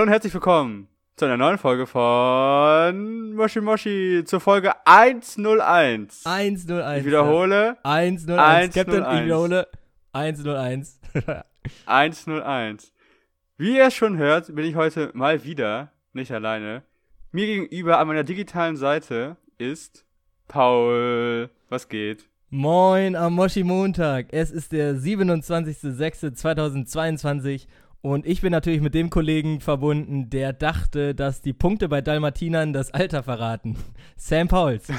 Hallo und herzlich willkommen zu einer neuen Folge von Moshi Moshi zur Folge 101. 101. Ich wiederhole 101. 101. Captain, ich wiederhole 101. 101. Wie ihr es schon hört, bin ich heute mal wieder nicht alleine. Mir gegenüber an meiner digitalen Seite ist Paul. Was geht? Moin am Moshi Montag. Es ist der 27.06.2022 und ich bin natürlich mit dem Kollegen verbunden, der dachte, dass die Punkte bei Dalmatinern das Alter verraten. Sam Pauls.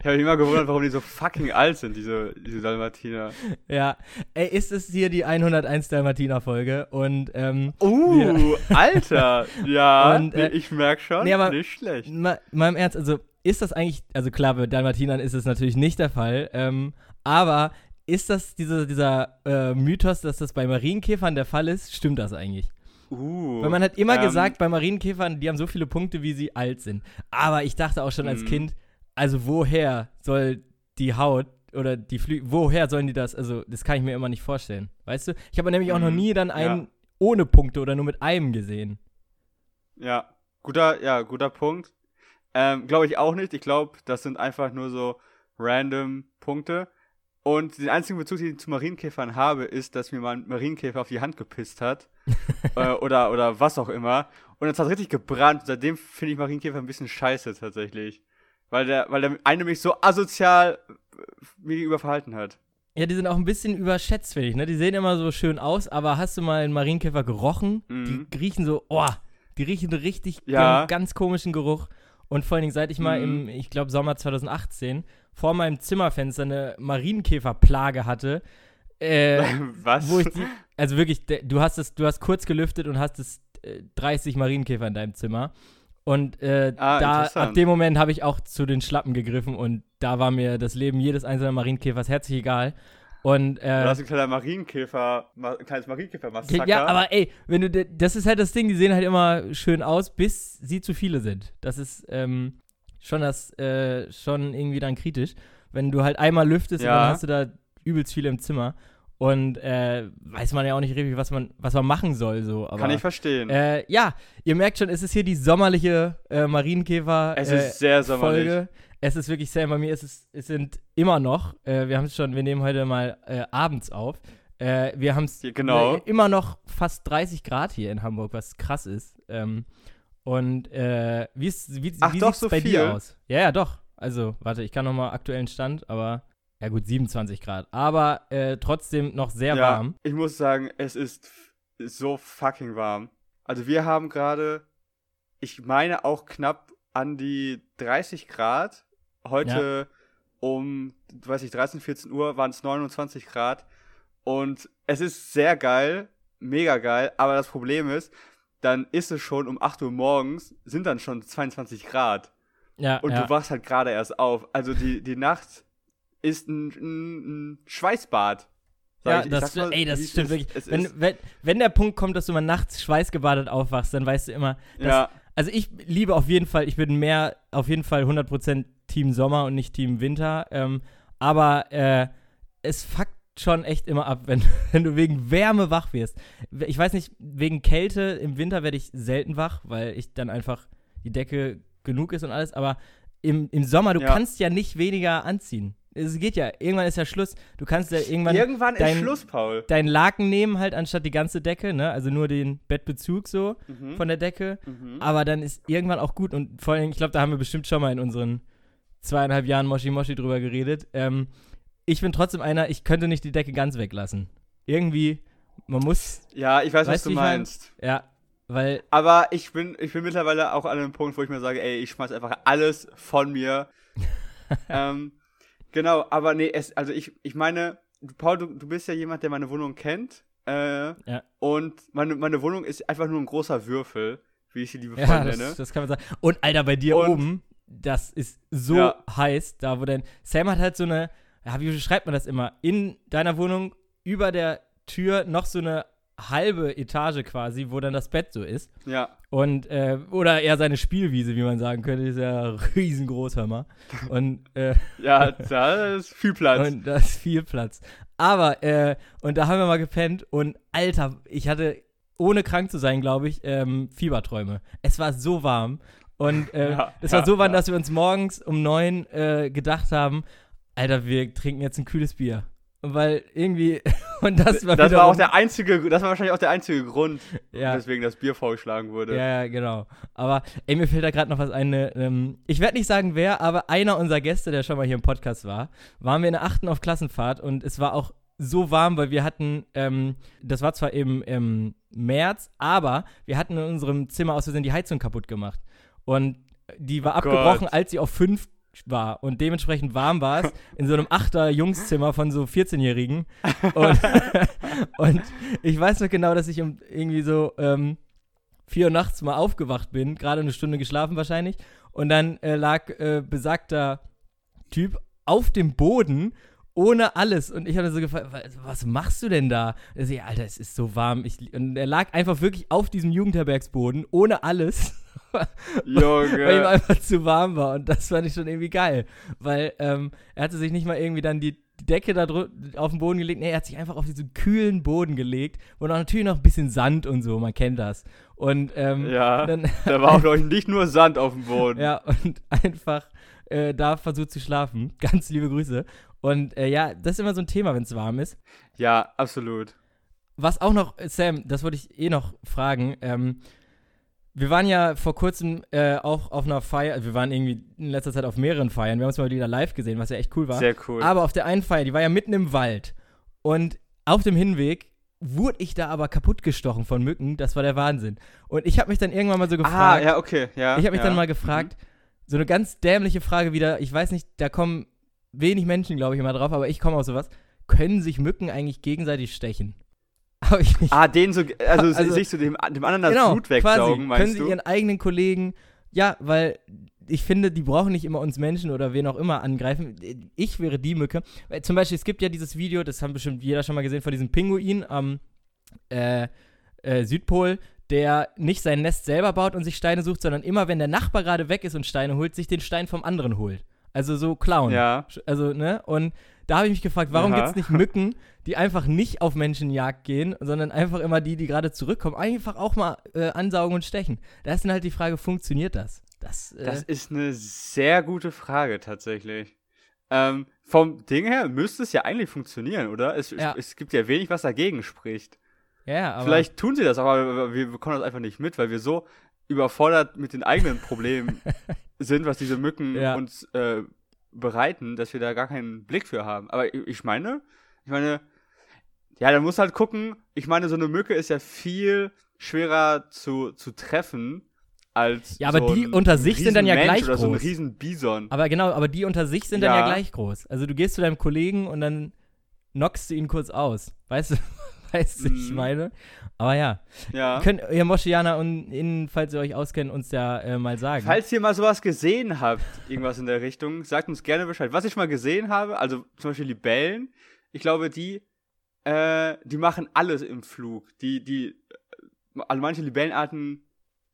Ich habe mich immer gewundert, warum die so fucking alt sind, diese, diese Dalmatiner. ja, ey, ist es hier die 101 Dalmatiner-Folge und, ähm, Uh, Alter. Ja, Und, äh, ich merke schon, nee, aber- nicht schlecht. Ma, mal im Ernst, also ist das eigentlich, also klar, bei Dalmatinern ist es natürlich nicht der Fall, ähm, aber ist das diese, dieser äh, Mythos, dass das bei Marienkäfern der Fall ist? Stimmt das eigentlich? Uh, Weil man hat immer ähm, gesagt, bei Marienkäfern, die haben so viele Punkte, wie sie alt sind. Aber ich dachte auch schon als Mhm. Kind, also woher soll die Haut oder die Flü woher sollen die das, also das kann ich mir immer nicht vorstellen. Weißt du? Ich habe nämlich auch noch Mhm, nie dann ja. einen ohne Punkte oder nur mit einem gesehen. Ja, guter, ja, guter Punkt. Ähm, glaube ich auch nicht. Ich glaube, das sind einfach nur so random Punkte. Und den einzigen Bezug, den ich zu Marienkäfern habe, ist, dass mir mal ein Marienkäfer auf die Hand gepisst hat. äh, oder, oder was auch immer. Und es hat richtig gebrannt. Seitdem finde ich Marienkäfer ein bisschen scheiße tatsächlich. Weil der, weil der eine mich so asozial äh, mir gegenüber verhalten hat. Ja, die sind auch ein bisschen überschätzt, finde ich. Ne? Die sehen immer so schön aus, aber hast du mal einen Marienkäfer gerochen? Mhm. Die riechen so, oh, die riechen richtig, Ja. ganz komischen Geruch. Und vor allen Dingen, seit ich mal Mhm. im, ich glaube, Sommer 2018 vor meinem Zimmerfenster eine Marienkäferplage hatte, äh, was? wo ich die, also wirklich, du hast es, du hast kurz gelüftet und hast es äh, 30 Marienkäfer in deinem Zimmer. Und äh, Ah, da, ab dem Moment habe ich auch zu den Schlappen gegriffen und da war mir das Leben jedes einzelnen Marienkäfers herzlich egal. Und äh, Du hast ein kleiner Marienkäfer, ma- ein kleines Marienkäfer-Massaker. ja, aber ey, wenn du, das ist halt das Ding, die sehen halt immer schön aus, bis sie zu viele sind. Das ist ähm, schon das, äh, schon irgendwie dann kritisch. Wenn du halt einmal lüftest und Ja. dann hast du da übelst viele im Zimmer und äh, weiß man ja auch nicht richtig, was man, was man machen soll, so. Aber, Kann ich verstehen. äh, ja, ihr merkt schon, es ist hier die sommerliche äh, Marienkäfer. es äh, ist sehr sommerlich. Folge. Es ist wirklich sehr, bei mir ist es, es sind immer noch, äh, wir haben es schon, wir nehmen heute mal äh, abends auf. Wir haben es genau. immer noch fast 30 Grad hier in Hamburg, was krass ist. Ähm, und äh, wie, ist, wie, Ach wie doch, sieht's so bei viel? dir aus? Ja, ja, doch. Also, warte, ich kann noch mal aktuellen Stand, aber ja gut, 27 Grad. Aber äh, trotzdem noch sehr ja, warm. Ich muss sagen, es ist so fucking warm. Also wir haben gerade, ich meine auch knapp an die 30 Grad. Heute um, weiß ich, 13, 14 Uhr waren es 29 Grad. Und es ist sehr geil, mega geil. Aber das Problem ist, dann ist es schon um 8 Uhr morgens, sind dann schon 22 Grad. Ja, Und ja. du wachst halt gerade erst auf. Also die, die Nacht ist ein, ein, ein Schweißbad. Ja, ich. Ich das, sti- mal, ey, das stimmt ist. wirklich. Wenn, wenn, wenn der Punkt kommt, dass du mal nachts schweißgebadet aufwachst, dann weißt du immer, dass, ja, Also ich liebe auf jeden Fall, ich bin mehr auf jeden Fall 100% Team Sommer und nicht Team Winter. Ähm, aber äh, es fuckt schon echt immer ab, wenn, wenn du wegen Wärme wach wirst. Ich weiß nicht, wegen Kälte im Winter werde ich selten wach, weil ich dann einfach die Decke genug ist und alles. Aber im, im Sommer, du Ja. kannst ja nicht weniger anziehen. Es geht ja, irgendwann ist ja Schluss. Du kannst ja irgendwann irgendwann ist dein- Schluss, Paul. deinen Laken nehmen, halt anstatt die ganze Decke, ne? Also nur den Bettbezug so Mhm. von der Decke. Mhm. Aber dann ist irgendwann auch gut. Und vor allem, ich glaube, da haben wir bestimmt schon mal in unseren zweieinhalb Jahren Moshi Moshi drüber geredet. Ähm, ich bin trotzdem einer, ich könnte nicht die Decke ganz weglassen. Irgendwie, man muss, Ja, ich weiß, was du ich mein- meinst. ja, weil, Aber ich bin, ich bin mittlerweile auch an einem Punkt, wo ich mir sage, ey, ich schmeiß einfach alles von mir. ähm, genau, aber nee, es, also ich, ich meine, Paul, du, du bist ja jemand, der meine Wohnung kennt. Äh, Ja. Und meine, meine Wohnung ist einfach nur ein großer Würfel, wie ich sie liebevoll ja, nenne. das, das kann man sagen. Und Alter, bei dir Und- oben, das ist so Ja. heiß, da wo denn, Sam hat halt so eine, wie schreibt man das immer? In deiner Wohnung über der Tür noch so eine halbe Etage quasi, wo dann das Bett so ist. Ja, Und, äh, oder eher seine Spielwiese, wie man sagen könnte, ist ja riesengroß, hör mal. Und, äh, ja, da ist viel Platz. und da ist viel Platz. Aber, äh, und da haben wir mal gepennt und Alter, ich hatte ohne krank zu sein, glaube ich, ähm, Fieberträume. Es war so warm. Und äh, Ja, es war ja, so warm, ja. dass wir uns morgens um neun äh, gedacht haben, Alter, wir trinken jetzt ein kühles Bier. Weil irgendwie, und das war Das war auch der einzige, das war wahrscheinlich auch der einzige Grund, ja, weswegen das Bier vorgeschlagen wurde. Ja, ja, genau. Aber ey, mir fällt da gerade noch was ein. ne, Ähm, ich werde nicht sagen, wer, aber einer unserer Gäste, der schon mal hier im Podcast war, waren wir in der achten auf Klassenfahrt und es war auch so warm, weil wir hatten, ähm, das war zwar im, im März, aber wir hatten in unserem Zimmer aus Versehen die Heizung kaputt gemacht. Und die war Oh Gott. abgebrochen, als sie auf 5 war. Und dementsprechend warm war es in so einem Achter-Jungszimmer von so 14-Jährigen. Und, und ich weiß noch genau, dass ich irgendwie so ähm, 4 Uhr nachts mal aufgewacht bin, gerade eine Stunde geschlafen wahrscheinlich. Und dann äh, lag äh, besagter Typ auf dem Boden ohne alles. Und ich habe so gefragt, "Was- was machst du denn da? Er so, ja, Alter, es ist so warm. Ich, und er lag einfach wirklich auf diesem Jugendherbergsboden ohne alles. weil ihm Junge. einfach zu warm war. Und das fand ich schon irgendwie geil. Weil ähm, er hatte sich nicht mal irgendwie dann die die Decke da auf den Boden gelegt. Nee, er hat sich einfach auf diesen kühlen Boden gelegt. Und auch natürlich noch ein bisschen Sand und so, man kennt das. Und ähm, Ja, dann, da war auch, glaube ich, nicht nur Sand auf dem Boden. ja, und einfach äh, da versucht zu schlafen. Ganz liebe Grüße. Und äh, ja, das ist immer so ein Thema, wenn es warm ist. Ja, absolut. Was auch noch, Sam, das wollte ich eh noch fragen. Ähm, wir waren ja vor kurzem äh, auch auf einer Feier, wir waren irgendwie in letzter Zeit auf mehreren Feiern. Wir haben uns mal wieder live gesehen, was ja echt cool war. Sehr cool. Aber auf der einen Feier, die war ja mitten im Wald. Und auf dem Hinweg wurde ich da aber kaputtgestochen von Mücken. Das war der Wahnsinn. Und ich habe mich dann irgendwann mal so gefragt. ah, ja, okay. Ja, Ich habe mich ja. dann mal gefragt, so eine ganz dämliche Frage wieder, ich weiß nicht, da kommen wenig Menschen, glaube ich, immer drauf, aber ich komme auf sowas. Können sich Mücken eigentlich gegenseitig stechen? Habe ich mich. Ah, den so, also, Also- sich zu dem, dem anderen das genau, Blut wegsaugen, quasi. meinst Können sie du? ihren eigenen Kollegen, ja, weil ich finde, die brauchen nicht immer uns Menschen oder wen auch immer angreifen. Ich wäre die Mücke. Weil Zum Beispiel, es gibt ja dieses Video, das haben bestimmt jeder schon mal gesehen, von diesem Pinguin am äh, äh, Südpol, der nicht sein Nest selber baut und sich Steine sucht, sondern immer, wenn der Nachbar gerade weg ist und Steine holt, sich den Stein vom anderen holt. Also so klauen. Ja. Also, ne? Und da habe ich mich gefragt, warum gibt es nicht Mücken, die einfach nicht auf Menschenjagd gehen, sondern einfach immer die, die gerade zurückkommen, einfach auch mal äh, ansaugen und stechen. Da ist dann halt die Frage, funktioniert das? Das, äh, Das ist eine sehr gute Frage tatsächlich. Ähm, vom Ding her müsste es ja eigentlich funktionieren, oder? Es, Ja. es, es gibt ja wenig, was dagegen spricht. ja, aber Vielleicht tun sie das, aber wir bekommen das einfach nicht mit, weil wir so überfordert mit den eigenen Problemen sind, was diese Mücken Ja. uns äh, bereiten, dass wir da gar keinen Blick für haben. Aber ich, meine, ich meine, ja, da muss halt gucken, ich meine, so eine Mücke ist ja viel schwerer zu, zu treffen als Ja, aber so die unter sich sind dann ja Riesenmensch gleich oder so ein groß. riesen Bison. aber genau, aber die unter sich sind dann ja Ja. gleich groß. Also du gehst zu deinem Kollegen und dann knockst du ihn kurz aus. Weißt du, weißt du, ich Mhm. meine? Aber ja. Ja. Könnt ihr Moschianer und innen, falls ihr euch auskennt, uns ja äh, mal sagen. Falls ihr mal sowas gesehen habt, irgendwas in der Richtung, sagt uns gerne Bescheid. Was ich mal gesehen habe, also zum Beispiel Libellen, ich glaube, die, äh, die machen alles im Flug. Die, die, äh, also manche Libellenarten,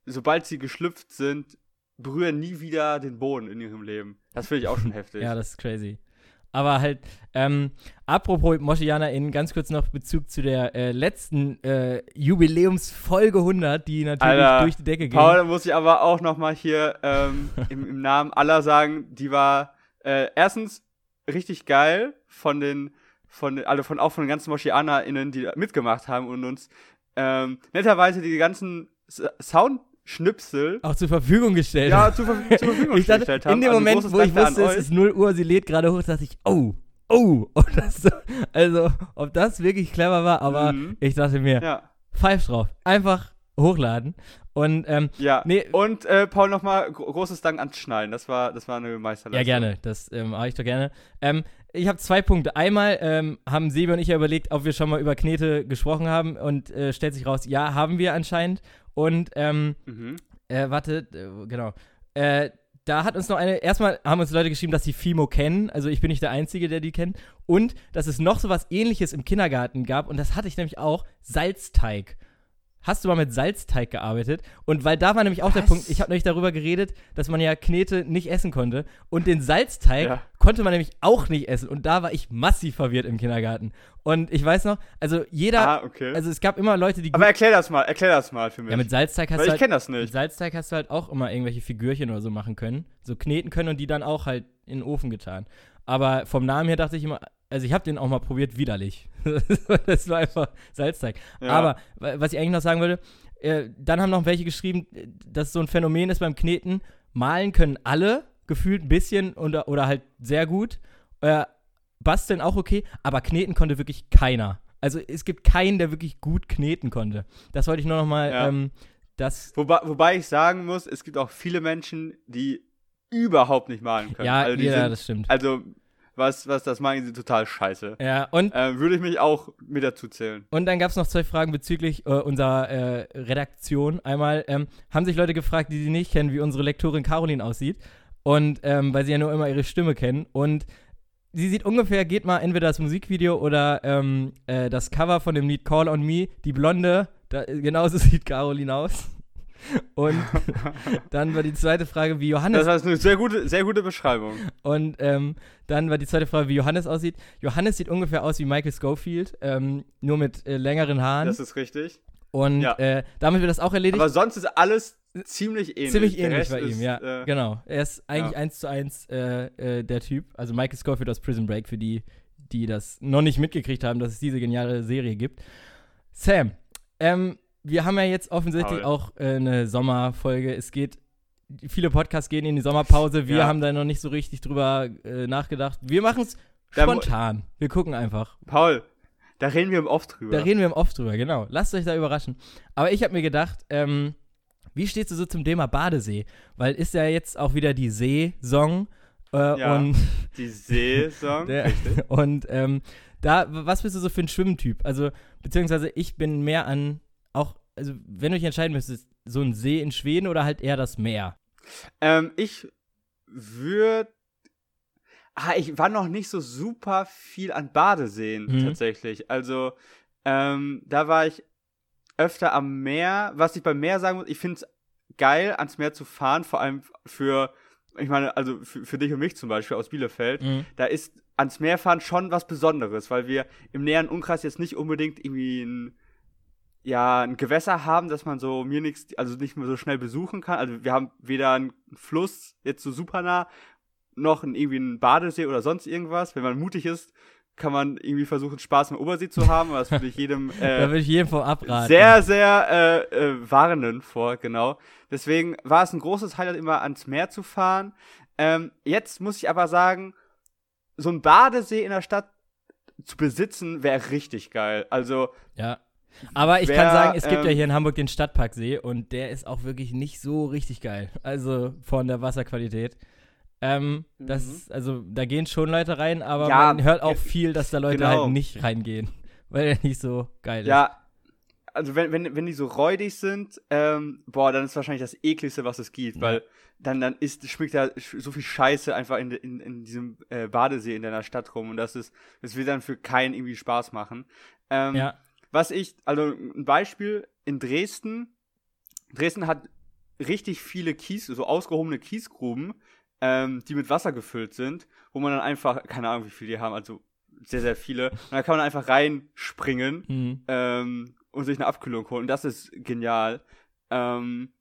sobald sie geschlüpft sind, berühren nie wieder den Boden in ihrem Leben. Das finde ich auch schon heftig. Ja, das ist crazy. Aber halt, ähm, apropos MoschianerInnen, ganz kurz noch Bezug zu der äh, letzten äh, Jubiläumsfolge 100, die natürlich Alter, durch die Decke ging. Paul, da muss ich aber auch noch mal hier ähm, im, im Namen aller sagen, die war äh, erstens richtig geil von den, von den, also von auch von den ganzen MoschianerInnen, die mitgemacht haben und uns ähm, netterweise die ganzen S Soundschnipsel auch zur Verfügung gestellt. ja, zur, Ver zur Verfügung ich dachte, gestellt haben. in dem Also Moment, wo ich wusste, es ist 0 Uhr, sie lädt gerade hoch, dachte ich, oh, oh. Und das, so- also, ob das wirklich clever war, aber Mhm. ich dachte mir, Ja, pfeif drauf. Einfach hochladen. Und, ähm, ja. nee, Und äh, Paul nochmal gro großes Dank ans Schneiden. Das war, das war eine Meisterleistung. Ja, gerne. Das ähm, mache ich doch gerne. Ähm, ich habe zwei Punkte. Einmal ähm, haben Sebi und ich ja überlegt, ob wir schon mal über Knete gesprochen haben und äh, stellt sich raus, ja, haben wir anscheinend. Und ähm, Mhm. äh, warte, äh, genau. Äh, da hat uns noch eine, erstmal haben uns Leute geschrieben, dass sie Fimo kennen. Also ich bin nicht der Einzige, der die kennt. Und dass es noch so was ähnliches im Kindergarten gab. Und das hatte ich nämlich auch. Salzteig. Hast du mal mit Salzteig gearbeitet? Und weil da war nämlich auch der Was? Punkt, ich habe nämlich darüber geredet, dass man ja Knete nicht essen konnte. Und den Salzteig Ja. konnte man nämlich auch nicht essen. Und da war ich massiv verwirrt im Kindergarten. Und ich weiß noch, also jeder, Ah, okay. also es gab immer Leute, die Aber erklär das mal, erklär das mal für mich. ja, mit Salzteig hast Weil du ich halt, kenne das mit nicht. Salzteig hast du halt auch immer irgendwelche Figürchen oder so machen können, so kneten können und die dann auch halt in den Ofen getan. Aber vom Namen her dachte ich immer, also ich habe den auch mal probiert, widerlich. das war einfach Salzteig. Ja. Aber wa- was ich eigentlich noch sagen würde, äh, dann haben noch welche geschrieben, dass so ein Phänomen ist beim Kneten. Malen können alle, gefühlt ein bisschen oder, oder halt sehr gut. Äh, basteln auch okay, aber kneten konnte wirklich keiner. Also es gibt keinen, der wirklich gut kneten konnte. Das wollte ich nur noch mal, Ja. ähm, das Wobei, wobei ich sagen muss, es gibt auch viele Menschen, die überhaupt nicht malen können. Ja, also ja, sind, das stimmt. Also, was, was das machen, sind total scheiße. Ja, und, Ähm, würde ich mich auch mit dazu zählen. und dann gab es noch zwei Fragen bezüglich äh, unserer äh, Redaktion. Einmal ähm, haben sich Leute gefragt, die sie nicht kennen, wie unsere Lektorin Caroline aussieht. Und ähm, weil sie ja nur immer ihre Stimme kennen. Und sie sieht ungefähr, geht mal entweder das Musikvideo oder ähm, äh, das Cover von dem Lied Call on Me. Die Blonde, da, genauso sieht Caroline aus. Und dann war die zweite Frage, wie Johannes Das ist eine sehr gute, sehr gute Beschreibung. Und ähm, dann war die zweite Frage, wie Johannes aussieht. Johannes sieht ungefähr aus wie Michael Schofield, ähm, nur mit äh, längeren Haaren. Das ist richtig. und ja. äh, damit wird das auch erledigt. Aber sonst ist alles ziemlich ähnlich. Ziemlich ähnlich bei ihm, ist, ja. Äh, genau. Er ist eigentlich ja. eins zu eins äh, äh, der Typ. Also Michael Schofield aus Prison Break, für die, die das noch nicht mitgekriegt haben, dass es diese geniale Serie gibt. Sam, ähm, wir haben ja jetzt offensichtlich Paul. auch äh, eine Sommerfolge. Es geht, viele Podcasts gehen in die Sommerpause. Wir Ja. haben da noch nicht so richtig drüber äh, nachgedacht. Wir machen es spontan. Wir gucken einfach. Paul, da reden wir oft drüber. Da reden wir im Off drüber, genau. Lasst euch da überraschen. Aber ich habe mir gedacht, ähm, wie stehst du so zum Thema Badesee? Weil ist ja jetzt auch wieder die Seesaison. Äh, Ja. Und, Die Saison. der, und ähm, da, was bist du so für ein Schwimmtyp? Also, beziehungsweise ich bin mehr an, also wenn du dich entscheiden müsstest, so ein See in Schweden oder halt eher das Meer? Ähm, ich würde. Ah, ich war noch nicht so super viel an Badeseen Mhm. tatsächlich. Also, ähm, da war ich öfter am Meer. Was ich beim Meer sagen muss, ich finde es geil, ans Meer zu fahren, vor allem für, ich meine, also für, für dich und mich zum Beispiel aus Bielefeld. Mhm. Da ist ans Meer fahren schon was Besonderes, weil wir im näheren Umkreis jetzt nicht unbedingt irgendwie ein ja, ein Gewässer haben, dass man so mir nichts, also nicht mehr so schnell besuchen kann. Also wir haben weder einen Fluss jetzt so super nah, noch einen, irgendwie einen Badesee oder sonst irgendwas. Wenn man mutig ist, kann man irgendwie versuchen, Spaß im Obersee zu haben. Aber das würde ich jedem Da äh, würde ich jedem vor abraten. sehr, sehr äh, äh, warnen vor, genau. Deswegen war es ein großes Highlight, immer ans Meer zu fahren. Ähm, jetzt muss ich aber sagen, so ein Badesee in der Stadt zu besitzen, wäre richtig geil. Also, Ja. Aber ich Wer, kann sagen, es gibt ja ähm, hier in Hamburg den Stadtparksee und der ist auch wirklich nicht so richtig geil. Also von der Wasserqualität. Ähm, das, Mhm. ist- also da gehen schon Leute rein, aber Ja, man hört auch ge- viel, dass da Leute genau. halt nicht reingehen, weil er nicht so geil ist. ja, also wenn, wenn, wenn die so räudig sind, ähm, boah, dann ist wahrscheinlich das ekligste, was es gibt, Ja. weil dann, dann ist, schmeckt da so viel Scheiße einfach in, in, in diesem äh, Badesee in deiner Stadt rum und das ist, das will dann für keinen irgendwie Spaß machen. Ähm, Ja. Was ich, also ein Beispiel in Dresden. Dresden hat richtig viele Kies, so ausgehobene Kiesgruben, ähm, die mit Wasser gefüllt sind, wo man dann einfach, keine Ahnung, wie viele die haben, also sehr, sehr viele. Und da kann man einfach reinspringen Mhm. ähm, und sich eine Abkühlung holen. Das ist genial. Ähm,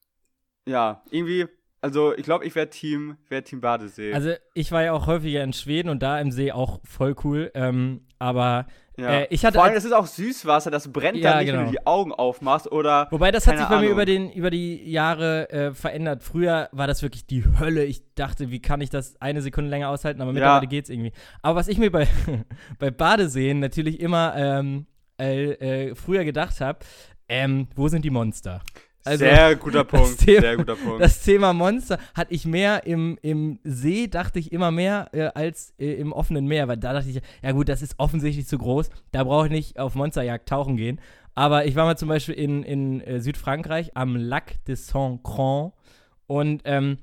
ja, irgendwie, also ich glaube, ich wäre Team, wär Team Badesee. Also ich war ja auch häufiger in Schweden und da im See auch voll cool. Ähm, aber ja. äh, ich hatte Vor allem, es ist auch Süßwasser, das brennt Ja, dann nicht, wenn genau. du die Augen aufmachst oder Wobei das hat sich bei mir Ahnung. über, den, über die Jahre äh, verändert. Früher war das wirklich die Hölle. Ich dachte, wie kann ich das eine Sekunde länger aushalten? Aber mittlerweile geht's irgendwie. Aber was ich mir bei, bei Badeseen natürlich immer ähm, äh, äh, früher gedacht habe, ähm, wo sind die Monster? Also, sehr guter Punkt, Thema- sehr guter Punkt. Das Thema Monster hatte ich mehr im, im See, dachte ich immer mehr, äh, als äh, im offenen Meer. Weil da dachte ich, ja gut, das ist offensichtlich zu groß. Da brauche ich nicht auf Monsterjagd tauchen gehen. Aber ich war mal zum Beispiel in, in äh, Südfrankreich am Lac de Saint-Cran und ähm,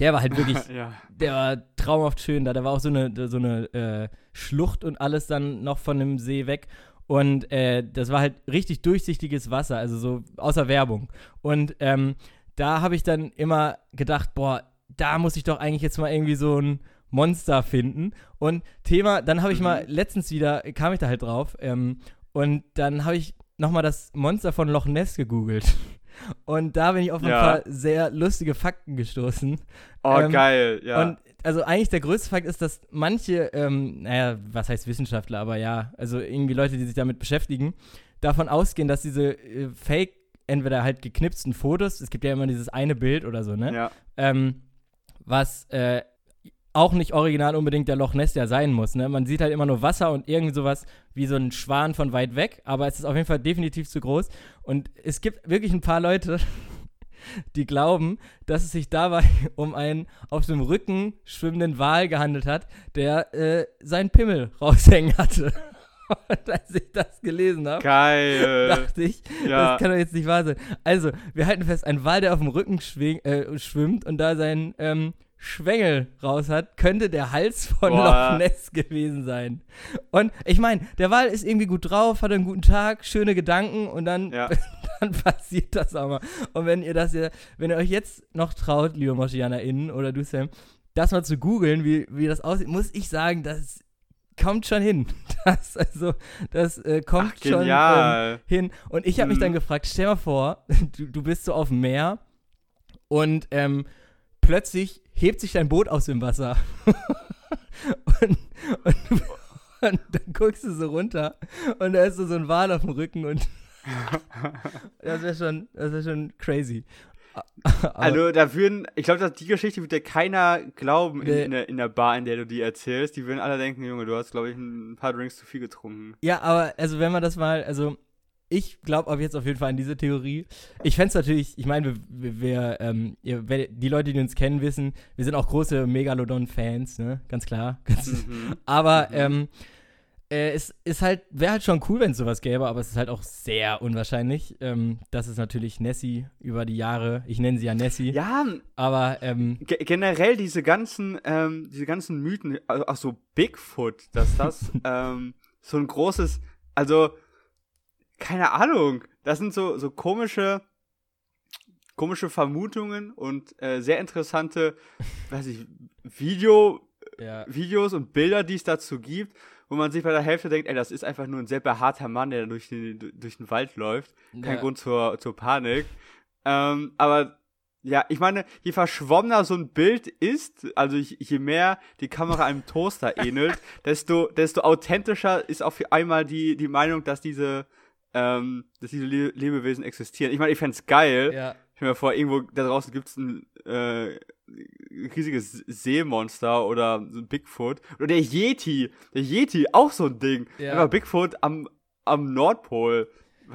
der war halt wirklich, ja. der war traumhaft schön da. Da war auch so eine, so eine äh, Schlucht und alles dann noch von dem See weg. Und äh, das war halt richtig durchsichtiges Wasser, also so außer Werbung. Und ähm, da habe ich dann immer gedacht, boah, da muss ich doch eigentlich jetzt mal irgendwie so ein Monster finden. Und Thema, dann habe ich mhm. mal letztens wieder, kam ich da halt drauf, ähm, und dann habe ich nochmal das Monster von Loch Ness gegoogelt. Und da bin ich auf ein ja. paar sehr lustige Fakten gestoßen. Oh, ähm, geil, ja. Und also eigentlich der größte Fakt ist, dass manche, ähm, naja, was heißt Wissenschaftler, aber ja, also irgendwie Leute, die sich damit beschäftigen, davon ausgehen, dass diese äh, Fake, entweder halt geknipsten Fotos, es gibt ja immer dieses eine Bild oder so, ne? Ja. Ähm, was äh, auch nicht original unbedingt der Loch Ness ja sein muss. Ne? Man sieht halt immer nur Wasser und irgend sowas wie so ein Schwan von weit weg, aber es ist auf jeden Fall definitiv zu groß. Und es gibt wirklich ein paar Leute, die glauben, dass es sich dabei um einen auf dem Rücken schwimmenden Wal gehandelt hat, der äh, seinen Pimmel raushängen hatte. Und als ich das gelesen habe, dachte ich, ja. das kann doch jetzt nicht wahr sein. Also, wir halten fest, ein Wal, der auf dem Rücken äh, schwimmt und da seinen ähm, Schwengel raus hat, könnte der Hals von Boah. Loch Ness gewesen sein. Und ich meine, der Wal ist irgendwie gut drauf, hat einen guten Tag, schöne Gedanken und dann, ja. Dann passiert das auch mal. Und wenn ihr das wenn ihr euch jetzt noch traut, liebe MoschianerInnen oder du Sam, das mal zu googeln, wie, wie das aussieht, muss ich sagen, das kommt schon hin. Das, also, das äh, kommt Ach, schon ähm, hin. Und ich habe mich dann mhm. gefragt, stell mal vor, du, du bist so auf dem Meer und ähm, plötzlich hebt sich dein Boot aus dem Wasser. und, und, und, dann guckst du so runter und da ist so, ein Wal auf dem Rücken und das wäre schon, wär schon crazy. also da würden, ich glaube, die Geschichte wird dir keiner glauben in, in, der, in der Bar, in der du die erzählst. Die würden alle denken, Junge, du hast, glaube ich, ein paar Drinks zu viel getrunken. Ja, aber also wenn man das mal, also ich glaube ab jetzt auf jeden Fall an diese Theorie. Ich fände es natürlich, ich meine, wir, wir ähm, die Leute, die uns kennen, wissen, wir sind auch große Megalodon-Fans, ne? Ganz klar. Mhm. aber mhm. ähm, äh, es ist halt, wäre halt schon cool, wenn es sowas gäbe, aber es ist halt auch sehr unwahrscheinlich. Ähm, das ist natürlich Nessie über die Jahre. Ich nenne sie ja Nessie. Ja, aber ähm, generell diese ganzen, ähm, diese ganzen Mythen, also auch so Bigfoot, dass das ähm, so ein großes, also keine Ahnung. Das sind so, so komische, komische Vermutungen und äh, sehr interessante, weiß ich, Video, ja. Videos und Bilder, die es dazu gibt, wo man sich bei der Hälfte denkt, ey, das ist einfach nur ein sehr behaarter Mann, der durch den, durch den Wald läuft. Kein ja. Grund zur, zur Panik. Ähm, aber ja, ich meine, je verschwommener so ein Bild ist, also je mehr die Kamera einem Toaster ähnelt, desto, desto authentischer ist auf einmal die, die Meinung, dass diese, ähm, dass diese Le Lebewesen existieren. Ich meine, ich fände es geil. Ja. Ich mir vor, irgendwo da draußen gibt es ein äh, riesiges Seemonster oder so ein Bigfoot. Oder der Yeti. Der Yeti, auch so ein Ding. Ja. Aber Bigfoot am, am Nordpol.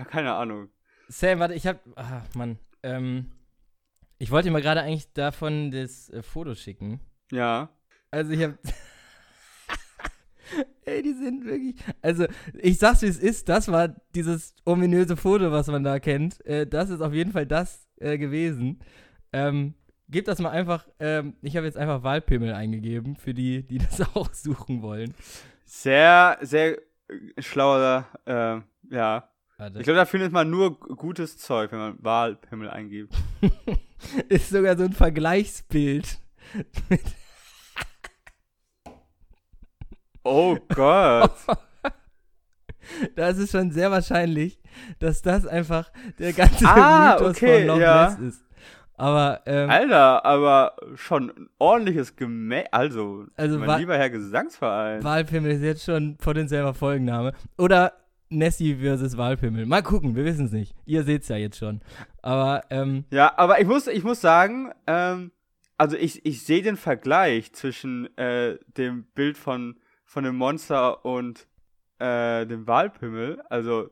Keine Ahnung. Sam, warte, ich hab. Ah, Mann. Ähm, ich wollte dir mal gerade eigentlich davon das äh, Foto schicken. Ja. Also ich hab. Ey, die sind wirklich. Also, ich sag's wie es ist, das war dieses ominöse Foto, was man da kennt. Äh, das ist auf jeden Fall das äh, gewesen. Ähm, gebt das mal einfach. Ähm, ich habe jetzt einfach Wahlpimmel eingegeben, für die, die das auch suchen wollen. Sehr, sehr schlauer, äh, ja. Warte. Ich glaube, da findet man nur gutes Zeug, wenn man Wahlpimmel eingibt. ist sogar so ein Vergleichsbild Oh Gott. das ist schon sehr wahrscheinlich, dass das einfach der ganze ah, Mythos okay, von Loch ja. Ness ist. Aber, ähm, Alter, aber schon ein ordentliches Gemä also, also mein lieber Herr Gesangsverein. Wahlpimmel ist jetzt schon potenziell mal Folgenname. Oder Nessie versus Wahlpimmel. Mal gucken, wir wissen es nicht. Ihr seht es ja jetzt schon. Aber, ähm, Ja, aber ich muss, ich muss sagen, ähm, also ich, ich sehe den Vergleich zwischen äh, dem Bild von von dem Monster und äh, dem Walpimmel. Also,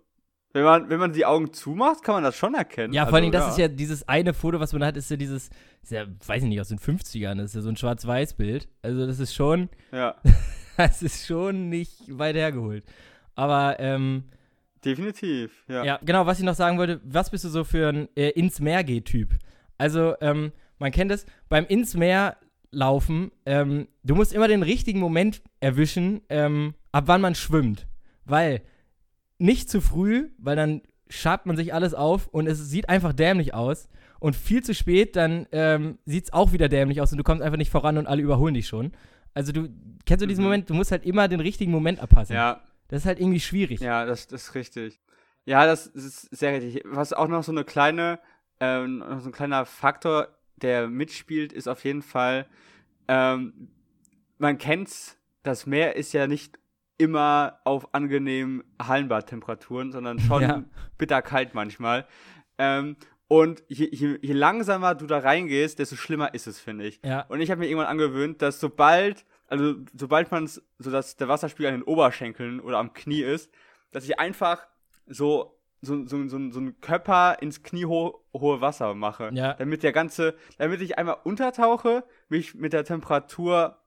wenn man, wenn man die Augen zumacht, kann man das schon erkennen. Ja, vor also, allem, das ja. ist ja dieses eine Foto, was man hat, ist ja dieses, ist ja, weiß ich nicht, aus den 50ern, das ist ja so ein Schwarz-Weiß-Bild. Also, das ist schon, ja. das ist schon nicht weit hergeholt. Aber, ähm, Definitiv, ja. Ja, genau, was ich noch sagen wollte, was bist du so für ein äh, ins Meer geh Typ? Also, ähm, man kennt es, beim ins Meer laufen, ähm, du musst immer den richtigen Moment erwischen, ähm, ab wann man schwimmt. Weil nicht zu früh, weil dann schabt man sich alles auf und es sieht einfach dämlich aus. Und viel zu spät, dann ähm, sieht es auch wieder dämlich aus und du kommst einfach nicht voran und alle überholen dich schon. Also du kennst du diesen Mhm. Moment, du musst halt immer den richtigen Moment abpassen. Ja, Das ist halt irgendwie schwierig. ja, das, das ist richtig. Ja, das ist sehr richtig. Was auch noch so eine kleine, ähm, so ein kleiner Faktor, der mitspielt, ist auf jeden Fall, ähm, man kennt's, das Meer ist ja nicht immer auf angenehmen Hallenbadtemperaturen, sondern schon Ja. bitterkalt manchmal. Ähm, und je, je, je langsamer du da reingehst, desto schlimmer ist es, finde ich. Ja. Und ich habe mir irgendwann angewöhnt, dass sobald, also sobald man es, so dass der Wasserspiegel an den Oberschenkeln oder am Knie ist, dass ich einfach so so, so, so, so einen Körper ins kniehohe Wasser mache. Ja. Damit der ganze, damit ich einmal untertauche, mich mit der Temperatur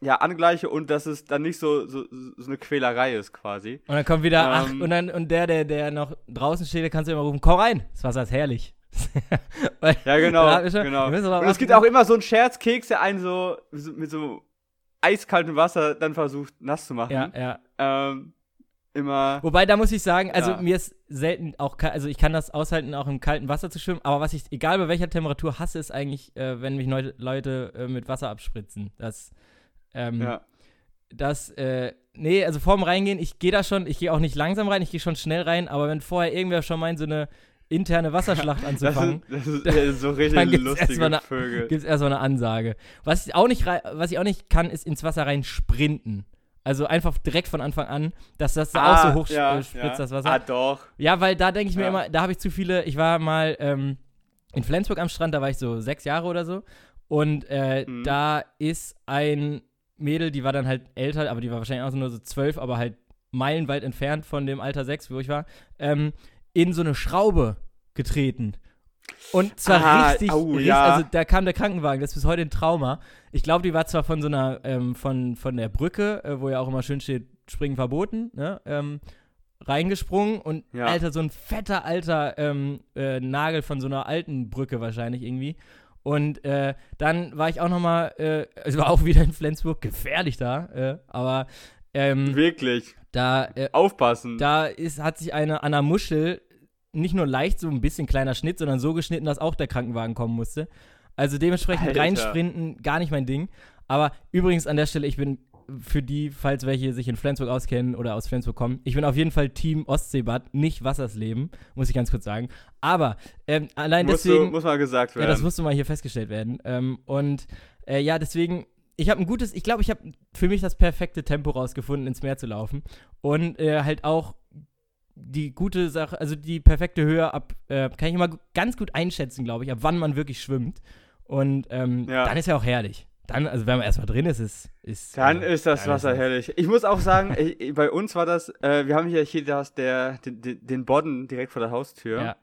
ja angleiche und dass es dann nicht so, so, so eine Quälerei ist quasi. Und dann kommt wieder, ach, Ähm. und dann, und der, der, der noch draußen steht, der kannst du immer rufen, komm rein, das Wasser ist herrlich. Weil- Ja, genau. Schon- genau. Und es gibt auch immer so einen Scherzkeks, der einen so, so mit so eiskaltem Wasser dann versucht, nass zu machen. Ja, ja. Ähm, immer. Wobei, da muss ich sagen, also Ja. mir ist selten auch, also ich kann das aushalten, auch im kalten Wasser zu schwimmen, aber was ich, egal bei welcher Temperatur, hasse, ist eigentlich, äh, wenn mich Leute, Leute äh, mit Wasser abspritzen. Das, ähm, Ja. das, äh, nee, also vorm Reingehen, ich gehe da schon, ich gehe auch nicht langsam rein, ich gehe schon schnell rein, aber wenn vorher irgendwer schon meint, so eine interne Wasserschlacht Das anzufangen, ist, das ist so richtig Dann gibt's lustige eine- Vögel. gibt es erstmal eine Ansage. Was ich auch nicht was ich auch nicht kann, ist ins Wasser rein sprinten. Also einfach direkt von Anfang an, dass das da auch so hoch äh, spritzt, das Wasser. Ah, doch. Ja, weil da denke ich mir Ja. immer, da habe ich zu viele, ich war mal ähm, in Flensburg am Strand, da war ich so sechs Jahre oder so. Und äh, Mhm. da ist ein Mädel, die war dann halt älter, aber die war wahrscheinlich auch so nur so zwölf, aber halt meilenweit entfernt von dem Alter sechs, wo ich war, ähm, in so eine Schraube getreten. Und zwar Ah, richtig, au, richtig ja. also da kam der Krankenwagen, das ist bis heute ein Trauma. Ich glaube, die war zwar von so einer, ähm, von, von der Brücke, äh, wo ja auch immer schön steht, springen verboten, ne, ähm, reingesprungen und Ja. alter, so ein fetter alter ähm, äh, Nagel von so einer alten Brücke wahrscheinlich irgendwie. Und äh, dann war ich auch noch mal, äh, es war auch wieder in Flensburg, gefährlich da, äh, aber ähm, Wirklich. da, äh, Aufpassen. da ist, hat sich eine an der Muschel nicht nur leicht so ein bisschen kleiner Schnitt, sondern so geschnitten, dass auch der Krankenwagen kommen musste. Also dementsprechend Alter. reinsprinten, gar nicht mein Ding. Aber übrigens an der Stelle, ich bin für die, falls welche sich in Flensburg auskennen oder aus Flensburg kommen, ich bin auf jeden Fall Team Ostseebad, nicht Wassersleben, muss ich ganz kurz sagen. Aber ähm, allein muss, deswegen. du, muss mal gesagt Ja, werden. das musste mal hier festgestellt werden. Ähm, und äh, ja, deswegen, ich habe ein gutes, ich glaube, ich habe für mich das perfekte Tempo rausgefunden, ins Meer zu laufen. Und äh, halt auch die gute Sache, also die perfekte Höhe ab, äh, kann ich immer ganz gut einschätzen, glaube ich, ab wann man wirklich schwimmt. Und ähm, Ja. dann ist ja auch herrlich. Dann, also wenn man erstmal drin ist, ist. ist Dann äh, ist das Wasser ist herrlich. Ich muss auch sagen, ich, bei uns war das, äh, wir haben hier, hier das, der, den, den- den Bodden direkt vor der Haustür. Ja.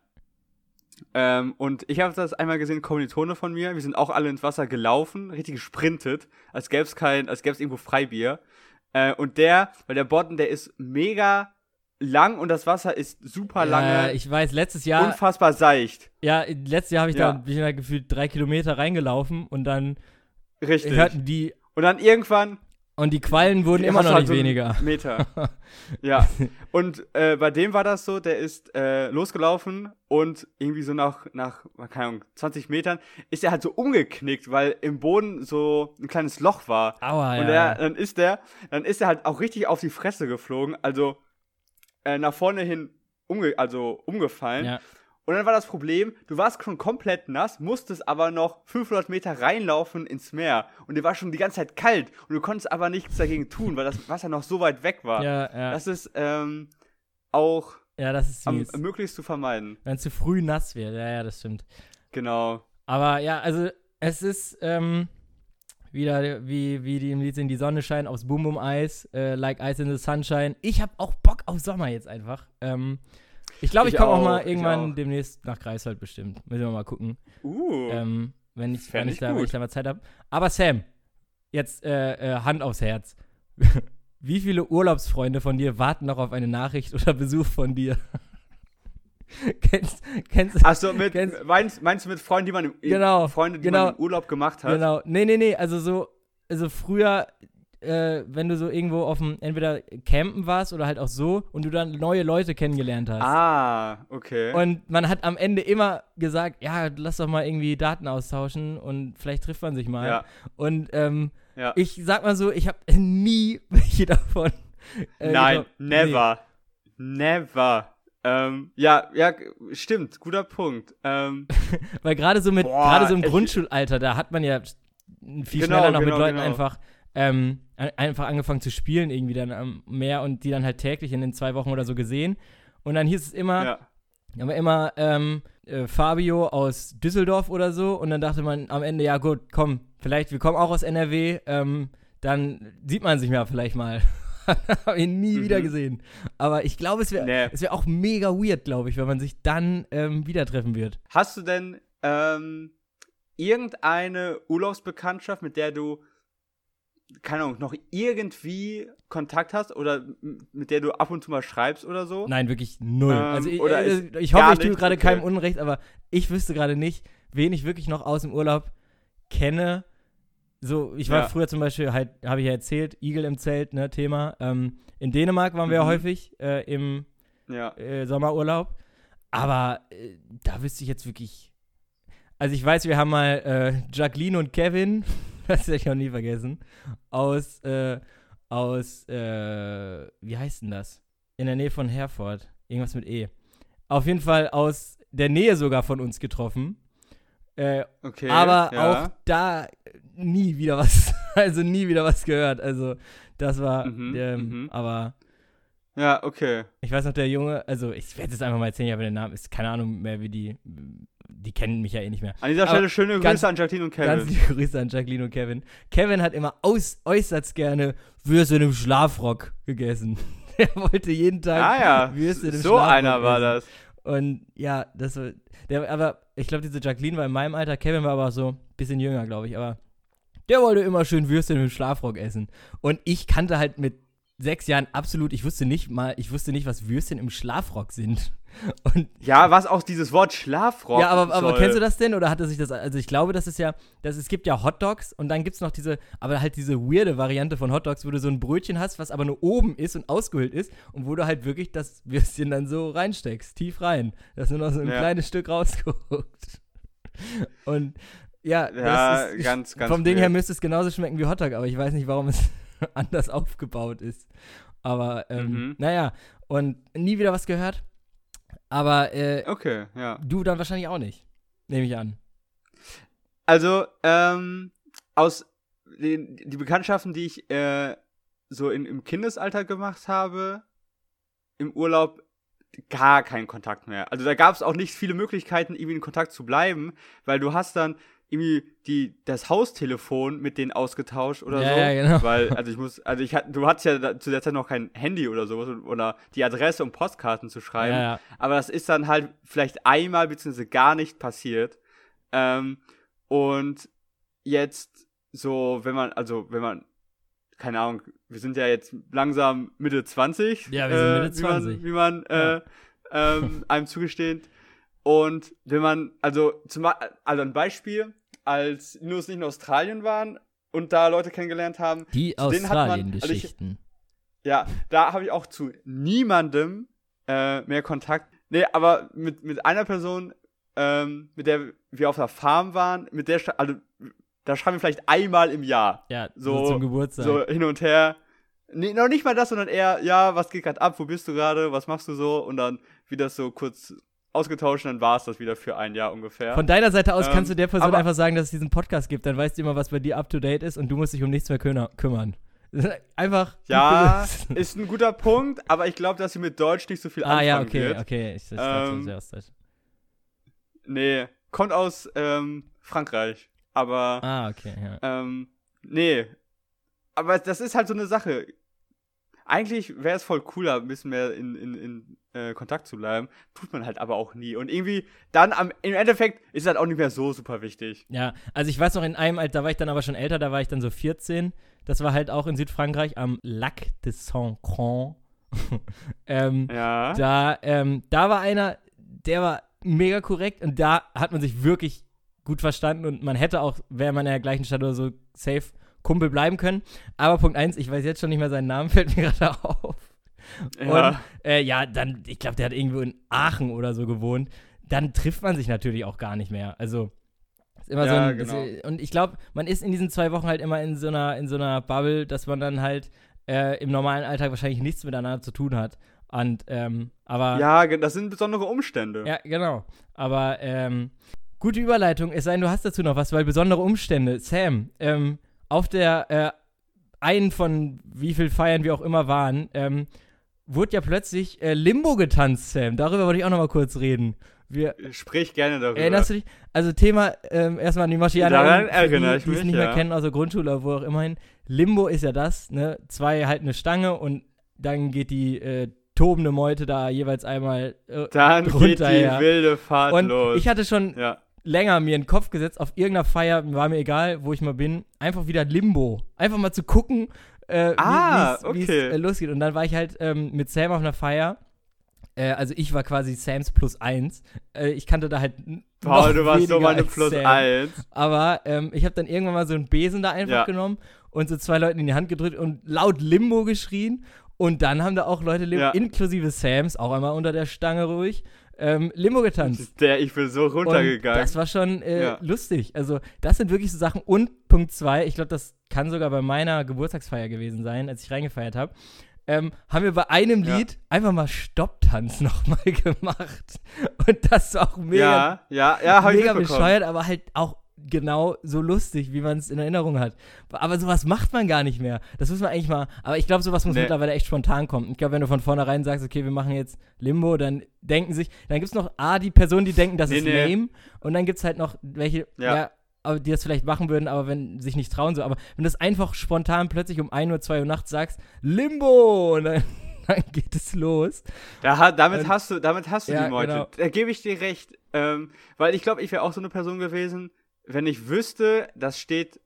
Ähm, und ich habe das einmal gesehen, Kommilitone von mir, wir sind auch alle ins Wasser gelaufen, richtig gesprintet, als gäbe es kein, als gäbe es irgendwo Freibier. Äh, und der, weil der Bodden, der ist mega lang und das Wasser ist super lange, Äh, ich weiß, letztes Jahr, unfassbar seicht. ja, letztes Jahr habe ich Ja. da, bin ich da gefühlt drei Kilometer reingelaufen und dann Richtig. hörten die, Und dann irgendwann und die Quallen wurden immer noch halt nicht so weniger. Meter. ja. Und äh, bei dem war das so, der ist äh, losgelaufen und irgendwie so nach, nach, keine Ahnung, 20 Metern ist er halt so umgeknickt, weil im Boden so ein kleines Loch war. Aua, und Ah, ja. er, dann ist der, dann ist er halt auch richtig auf die Fresse geflogen, also äh, nach vorne hin umge also umgefallen. ja. Und dann war das Problem, du warst schon komplett nass, musstest aber noch 500 Meter reinlaufen ins Meer. Und dir war schon die ganze Zeit kalt. Und du konntest aber nichts dagegen tun, weil das Wasser noch so weit weg war. Ja, ja. Das ist ähm, auch ja, das ist am möglichst zu vermeiden. Wenn es zu früh nass wird, ja, ja, das stimmt. Genau. Aber ja, also es ist ähm, wieder wie, wie die im Lied sind, die Sonne scheint aufs Boom Boom Eis, äh, like Ice in the Sunshine. Ich habe auch Bock auf Sommer jetzt einfach. Ähm, ich glaube, ich, Ich komme auch auch, mal irgendwann auch. demnächst nach Greifswald bestimmt. Müssen wir mal gucken. Uh. Ähm, wenn ich, wenn ich, ich da, wenn ich da mal Zeit habe. Aber Sam, jetzt äh, äh, Hand aufs Herz. Wie viele Urlaubsfreunde von dir warten noch auf eine Nachricht oder Besuch von dir? kennst, kennst, Achso, mit, Kennst- meinst, meinst du mit Freunden, die man im, Genau, Freunde, die genau. man im Urlaub gemacht hat? Genau. Nee, nee, nee. Also so, also früher, äh, wenn du so irgendwo auf dem, entweder campen warst oder halt auch so und du dann neue Leute kennengelernt hast. Ah, okay. Und man hat am Ende immer gesagt, ja, lass doch mal irgendwie Daten austauschen und vielleicht trifft man sich mal. ja, Und ähm, ja. ich sag mal so, ich habe nie welche davon. äh, Nein, getroffen. never. Never. Ähm, ja, ja, stimmt, guter Punkt. Ähm, Nee, weil gerade so mit, gerade so im Grundschulalter, da hat man ja viel Genau, schneller noch mit genau, Leuten genau. einfach, ähm, ein- einfach angefangen zu spielen irgendwie dann am Meer und die dann halt täglich in den zwei Wochen oder so gesehen. Und dann hieß es immer, ja. Aber immer ähm, äh, Fabio aus Düsseldorf oder so. Und dann dachte man am Ende, ja gut, komm, vielleicht, wir kommen auch aus NRW. Ähm, dann sieht man sich ja vielleicht mal. Habe ihn nie Mhm. wieder gesehen. Aber ich glaube, es wäre Nee. es wär auch mega weird, glaube ich, wenn man sich dann ähm, wieder treffen wird. Hast du denn ähm, irgendeine Urlaubsbekanntschaft, mit der du, keine Ahnung, noch irgendwie Kontakt hast oder mit der du ab und zu mal schreibst oder so? Nein, wirklich null. Ähm, also ich, oder äh, ist ich hoffe, ich tue gerade Okay. keinem Unrecht, aber ich wüsste gerade nicht, wen ich wirklich noch aus dem Urlaub kenne. So, ich war Ja. früher zum Beispiel halt, habe ich ja erzählt, Igel im Zelt, ne, Thema. Ähm, in Dänemark waren wir ja Mhm. häufig äh, im Ja. äh, Sommerurlaub. Aber äh, da wüsste ich jetzt wirklich. Also ich weiß, wir haben mal äh, Jacqueline und Kevin, das werde ich auch nie vergessen, aus, äh, aus, äh, wie heißt denn das? In der Nähe von Herford. Irgendwas mit E. Auf jeden Fall aus der Nähe sogar von uns getroffen. Äh, Okay. aber ja. auch da nie wieder was, also nie wieder was gehört. Also das war, Mhm, ähm, mhm. aber Ja, okay. ich weiß noch, der Junge, also ich werde es einfach mal erzählen, ich habe den Namen, ist keine Ahnung mehr, wie die, die kennen mich ja eh nicht mehr. An dieser Aber Stelle schöne ganz- Grüße an Jacqueline und Ganz Kevin. liebe Grüße an Jacqueline und Kevin. Kevin hat immer aus, äußerst gerne Würste im Schlafrock gegessen. Er wollte jeden Tag Ah ja, Würste im so Schlafrock einer war essen. das. Und ja, das war, der, aber ich glaube, diese Jacqueline war in meinem Alter, Kevin war aber so ein bisschen jünger, glaube ich, aber der wollte immer schön Würstchen im Schlafrock essen. Und ich kannte halt mit sechs Jahren absolut, ich wusste nicht mal, ich wusste nicht, was Würstchen im Schlafrock sind. Und Ja, was auch dieses Wort Schlafrock ja, aber, aber soll. kennst du das denn? Oder hatte sich das, also ich glaube, das ist ja, das, es gibt ja Hotdogs und dann gibt es noch diese, aber halt diese weirde Variante von Hotdogs, wo du so ein Brötchen hast, was aber nur oben ist und ausgehöhlt ist und wo du halt wirklich das Würstchen dann so reinsteckst, tief rein. Das nur noch so ein Ja. kleines Stück rausguckt. Und ja, Ja, das ist, ganz, ganz vom Ding her weird. müsste es genauso schmecken wie Hotdog, aber ich weiß nicht, warum es anders aufgebaut ist. Aber, ähm, Mhm. naja, und nie wieder was gehört. Aber äh, Okay, ja. Du dann wahrscheinlich auch nicht. Nehme ich an. Also, ähm, aus den die Bekanntschaften, die ich äh, so in, im Kindesalter gemacht habe, im Urlaub gar keinen Kontakt mehr. Also da gab es auch nicht viele Möglichkeiten, irgendwie in Kontakt zu bleiben, weil du hast dann irgendwie die, das Haustelefon mit denen ausgetauscht oder Ja, so. ja, genau. Weil, also ich muss, also ich hatte, du hattest ja da, zu der Zeit noch kein Handy oder sowas oder die Adresse, um Postkarten zu schreiben. Ja, ja. Aber das ist dann halt vielleicht einmal beziehungsweise gar nicht passiert. Ähm, und jetzt so, wenn man, also wenn man, keine Ahnung, wir sind ja jetzt langsam Mitte 20. Ja, wir sind äh, Mitte 20. Wie man, wie man äh, ähm, einem zugesteht. Und wenn man, also zum also ein Beispiel, als Linus nicht in Australien waren und da Leute kennengelernt haben, Die also ich- Australien-Geschichten. ja, da habe ich auch zu niemandem äh, mehr Kontakt. Nee, aber mit, mit einer Person, ähm, mit der wir auf der Farm waren, mit der, also da schreiben wir vielleicht einmal im Jahr. ja, so, so- zum Geburtstag. So hin und her. Nee, noch nicht mal das, sondern eher, ja, was geht gerade ab, wo bist du gerade, was machst du so? Und dann wieder so kurz ausgetauscht und dann war es das wieder für ein Jahr ungefähr. Von deiner Seite aus Ähm, kannst du der Person einfach sagen, dass es diesen Podcast gibt. Dann weißt du immer, was bei dir up to date ist und du musst dich um nichts mehr kümmer- kümmern. Einfach. ja, ist ein guter Punkt, aber ich glaube, dass sie mit Deutsch nicht so viel ah, anfangen ja, okay, wird. okay. Ich, ich Ähm, ist Nee, kommt aus ähm, Frankreich. Aber, Ah, okay, ja. ähm, nee. Aber das ist halt so eine Sache. Eigentlich wäre es voll cooler, ein bisschen mehr in, in, in äh, Kontakt zu bleiben. Tut man halt aber auch nie. Und irgendwie dann am, im Endeffekt ist halt auch nicht mehr so super wichtig. Ja, also ich weiß noch, in einem Alter, da war ich dann aber schon älter, da war ich dann so 14. Das war halt auch in Südfrankreich am Lac de Saint-Cran. ähm, Ja. Da, ähm, da war einer, der war mega korrekt und da hat man sich wirklich gut verstanden und man hätte auch, wäre man in der gleichen Stadt oder so, safe Kumpel bleiben können. Aber Punkt eins, ich weiß jetzt schon nicht mehr seinen Namen, fällt mir gerade auf. Ja. Und äh, ja, dann, ich glaube, der hat irgendwo in Aachen oder so gewohnt. Dann trifft man sich natürlich auch gar nicht mehr. Also ist immer so Ja, ein, genau. ist, und ich glaube, man ist in diesen zwei Wochen halt immer in so einer, in so einer Bubble, dass man dann halt äh, im normalen Alltag wahrscheinlich nichts miteinander zu tun hat. Und ähm, aber Ja, das sind besondere Umstände. ja, genau. Aber ähm, gute Überleitung, es sei denn, du hast dazu noch was, weil besondere Umstände. Sam, ähm, auf der äh, einen von wie viel Feiern wir auch immer waren, ähm, wurde ja plötzlich äh, Limbo getanzt, Sam. Darüber wollte ich auch noch mal kurz reden. Wir, Sprich gerne darüber. erinnerst du dich? Also Thema, ähm, erstmal an die Marcianer, Daran erinnere die, ich die mich, nicht mehr ja. kennen, aus der Grundschule oder wo auch immerhin. Limbo ist ja das, ne? Zwei halten eine Stange und dann geht die äh, tobende Meute da jeweils einmal äh, Dann geht drunter, die ja. wilde Fahrt Und los. ich hatte schon ja. länger mir in den Kopf gesetzt, auf irgendeiner Feier, war mir egal, wo ich mal bin, einfach wieder Limbo. Einfach mal zu gucken, äh, Ah, wie es okay. äh, losgeht. Und dann war ich halt ähm, mit Sam auf einer Feier. Äh, also ich war quasi Sams plus eins. Äh, ich kannte da halt noch du warst weniger meine Plus Sam. 1. Aber ähm, ich habe dann irgendwann mal so einen Besen da einfach Ja. genommen und so zwei Leuten in die Hand gedrückt und laut Limbo geschrien. Und dann haben da auch Leute, Limbo, Ja. inklusive Sams, auch einmal unter der Stange ruhig, ähm, Limbo getanzt. Der, ich bin so Und runtergegangen. das war schon äh, Ja. lustig. Also, das sind wirklich so Sachen. Und Punkt zwei, ich glaube, das kann sogar bei meiner Geburtstagsfeier gewesen sein, als ich reingefeiert habe. Ähm, haben wir bei einem Ja. Lied einfach mal Stopptanz nochmal gemacht. Und das war auch mega, ja, ja, ja, mega bescheuert, aber halt auch genau so lustig, wie man es in Erinnerung hat. Aber sowas macht man gar nicht mehr. Das muss man eigentlich mal. Aber ich glaube, sowas muss Nee. mittlerweile echt spontan kommen. Ich glaube, wenn du von vornherein sagst, okay, wir machen jetzt Limbo, dann denken sich, dann gibt es noch A, die Personen, die denken, das Nee, ist nee. lame. Und dann gibt es halt noch welche, ja. Ja. die das vielleicht machen würden, aber wenn sich nicht trauen so. Aber wenn du das einfach spontan plötzlich um 1 Uhr, 2 Uhr nachts sagst, Limbo! Und dann, dann geht es los. Da, damit, Ähm, hast du, damit hast du ja, die Meute. genau. Da gebe ich dir recht. Ähm, weil ich glaube, ich wäre auch so eine Person gewesen, wenn ich wüsste, das steht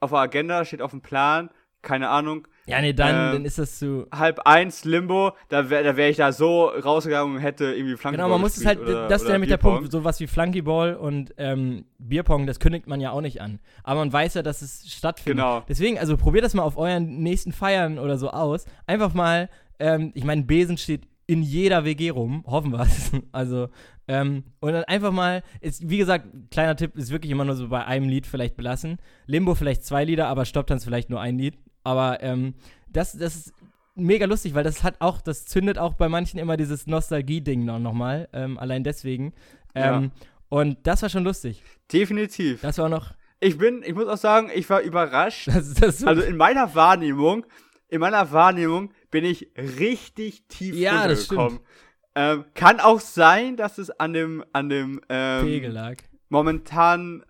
auf der Agenda, steht auf dem Plan, keine Ahnung, Ja, nee, dann, Ähm, dann ist das zu. halb eins Limbo, da wäre da wär ich da so rausgegangen und hätte irgendwie Flankeball Genau, man muss es halt, oder, das ist oder nämlich der. Punkt, sowas wie Flunkyball und ähm, Bierpong, das kündigt man ja auch nicht an. Aber man weiß ja, dass es stattfindet. Genau. Deswegen, also probiert das mal auf euren nächsten Feiern oder so aus. Einfach mal, ähm, ich meine, Besen steht in jeder WG rum, hoffen wir es. Also, ähm, und dann einfach mal, ist, wie gesagt, kleiner Tipp, ist wirklich immer nur so bei einem Lied vielleicht belassen. Limbo vielleicht zwei Lieder, aber Stopptanz vielleicht nur ein Lied. Aber ähm, das, das ist mega lustig, weil das hat auch, das zündet auch bei manchen immer dieses Nostalgie-Ding noch, noch mal. Ähm, allein deswegen. Ähm, Und das war schon lustig. Definitiv. Das war noch. Ich bin, ich muss auch sagen, ich war überrascht. Das, das Also in meiner Wahrnehmung, in meiner Wahrnehmung bin ich richtig tief Ja, das runtergekommen. Ähm, kann auch sein, dass es an dem, an dem ähm, Pegel lag. momentanen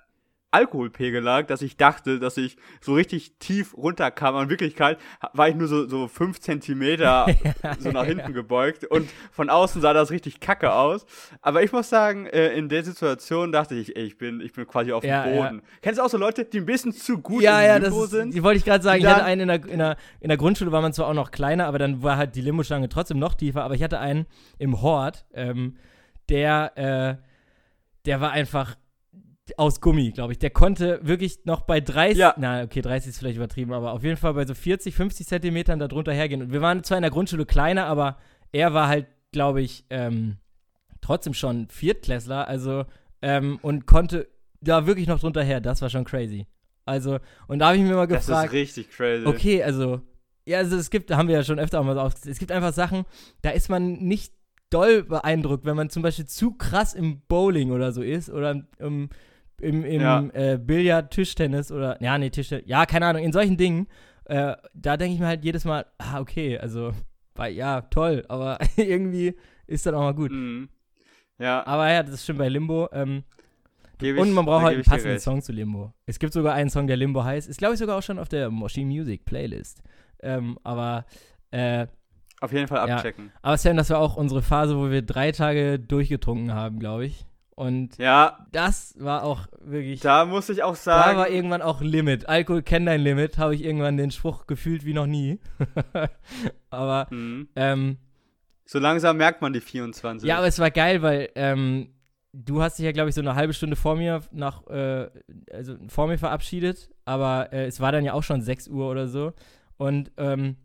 Alkoholpegel lag, dass ich dachte, dass ich so richtig tief runterkam. In Wirklichkeit war ich nur so, so fünf Zentimeter so nach hinten gebeugt und von außen sah das richtig kacke aus. Aber ich muss sagen, äh, in der Situation dachte ich, ey, ich bin, ich bin quasi auf Ja, dem ja. Boden. Kennst du auch so Leute, die ein bisschen zu gut ja, im ja, Limbo das ist, sind? die wollte ich gerade sagen. Ich hatte einen in der, in, der, in der Grundschule, war man zwar auch noch kleiner, aber dann war halt die Limbo-Stange trotzdem noch tiefer. Aber ich hatte einen im Hort, ähm, der, äh, der war einfach aus Gummi, glaube ich. Der konnte wirklich noch bei 30, Ja. na, okay, 30 ist vielleicht übertrieben, aber auf jeden Fall bei so 40, 50 Zentimetern da drunter hergehen. Und wir waren zwar in der Grundschule kleiner, aber er war halt, glaube ich, ähm, trotzdem schon Viertklässler, also, ähm, und konnte da wirklich noch drunter her. Das war schon crazy. Also, und da habe ich mir mal das gefragt, ist richtig crazy. Okay, also, ja, also es gibt, da haben wir ja schon öfter auch mal so auf, es gibt einfach Sachen, da ist man nicht doll beeindruckt, wenn man zum Beispiel zu krass im Bowling oder so ist oder im, im, im Ja. äh, Billard, Tischtennis oder, ja, nee, Tischtennis, ja, keine Ahnung, in solchen Dingen, äh, da denke ich mir halt jedes Mal, ah, okay, also, weil, ja, toll, aber irgendwie ist dann auch mal gut. Mhm. Ja, Aber ja, das stimmt bei Limbo. Ähm, ich, und man braucht halt einen passenden. Song zu Limbo. Es gibt sogar einen Song, der Limbo heißt. Ist, glaube ich, sogar auch schon auf der Moshi Music Playlist. Ähm, aber, äh, Auf jeden Fall Ja. abchecken. aber Sam, das war auch unsere Phase, wo wir drei Tage durchgetrunken haben, glaube ich. Und Ja, das war auch wirklich. Da, da muss ich auch sagen, war irgendwann auch Limit. Alkohol kennt dein Limit, habe ich irgendwann den Spruch gefühlt wie noch nie. aber, mhm. ähm, so langsam merkt man die 24. ja, aber es war geil, weil ähm, du hast dich ja, glaube ich, so eine halbe Stunde vor mir nach, äh, also vor mir verabschiedet, aber äh, es war dann ja auch schon 6 Uhr oder so. Und ähm,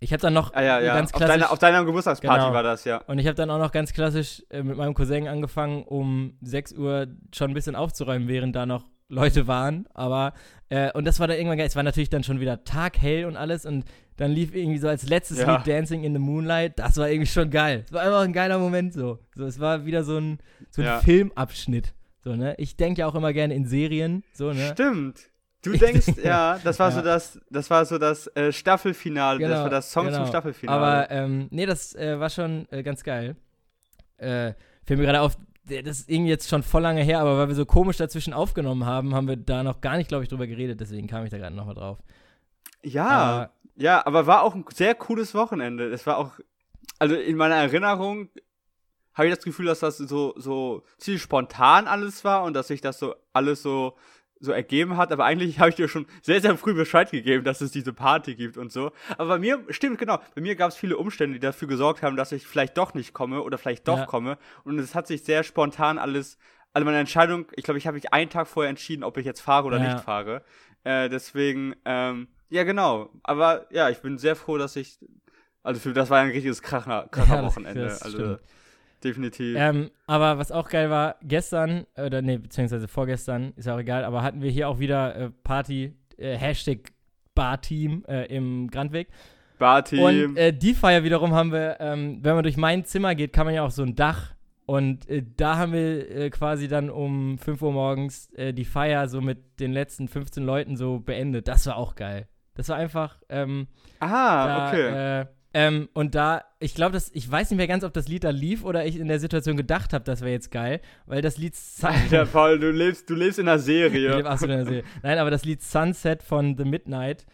ich habe dann noch Ah, ja, ja. ganz auf, klassisch. deiner, auf deiner Geburtstagsparty Genau. war das, ja. und ich habe dann auch noch ganz klassisch äh, mit meinem Cousin angefangen, um 6 Uhr schon ein bisschen aufzuräumen, während da noch Leute waren. Aber, äh, und das war dann irgendwann geil. Es war natürlich dann schon wieder taghell und alles. Und dann lief irgendwie so als letztes Ja. Lied Dancing in the Moonlight. Das war irgendwie schon geil. Es war einfach ein geiler Moment so. so es war wieder so ein, so ein Ja. Filmabschnitt. So, ne? Ich denke ja auch immer gerne in Serien. So, ne? Stimmt. Du denkst, denke- ja, das war Ja. so das, das war so das äh, Staffelfinale, das Genau, war das Song zum genau. Staffelfinale. Aber ähm, nee, das äh, war schon äh, ganz geil. Äh, fällt mir gerade auf, das ist irgendwie jetzt schon voll lange her, aber weil wir so komisch dazwischen aufgenommen haben, haben wir da noch gar nicht, glaube ich, drüber geredet. Deswegen kam ich da gerade nochmal drauf. ja, Aber- ja, aber war auch ein sehr cooles Wochenende. Es war auch, also in meiner Erinnerung habe ich das Gefühl, dass das so, so ziemlich spontan alles war und dass sich das so alles so, so ergeben hat. Aber eigentlich habe ich dir schon sehr, sehr früh Bescheid gegeben, dass es diese Party gibt und so. Aber bei mir, stimmt, genau, bei mir gab es viele Umstände, die dafür gesorgt haben, dass ich vielleicht doch nicht komme oder vielleicht doch Ja. komme. Und es hat sich sehr spontan alles, also meine Entscheidung, ich glaube, ich habe mich einen Tag vorher entschieden, ob ich jetzt fahre oder Ja. nicht fahre. Äh, deswegen, ähm, ja, genau. Aber ja, ich bin sehr froh, dass ich, also für das war ein richtiges Kracher, Kracher Ja, also stimmt. Definitiv. Ähm, aber was auch geil war, gestern, oder nee, beziehungsweise vorgestern, ist ja auch egal, aber hatten wir hier auch wieder äh, Party, äh, Hashtag Barteam äh, im Grandweg. Barteam. Und äh, die Feier wiederum haben wir, ähm, wenn man durch mein Zimmer geht, kann man ja auch so ein Dach. Und äh, da haben wir äh, quasi dann um 5 Uhr morgens äh, die Feier so mit den letzten 15 Leuten so beendet. Das war auch geil. Das war einfach, ähm, ah, da, okay. Äh, ähm, und da, ich glaube, dass ich weiß nicht mehr ganz, ob das Lied da lief oder ich in der Situation gedacht habe, das wäre jetzt geil, weil das Lied Alter, Paul, du lebst, du lebst in einer ich Serie. lebe absolut in der Serie. Nein, aber das Lied Sunset von The Midnight,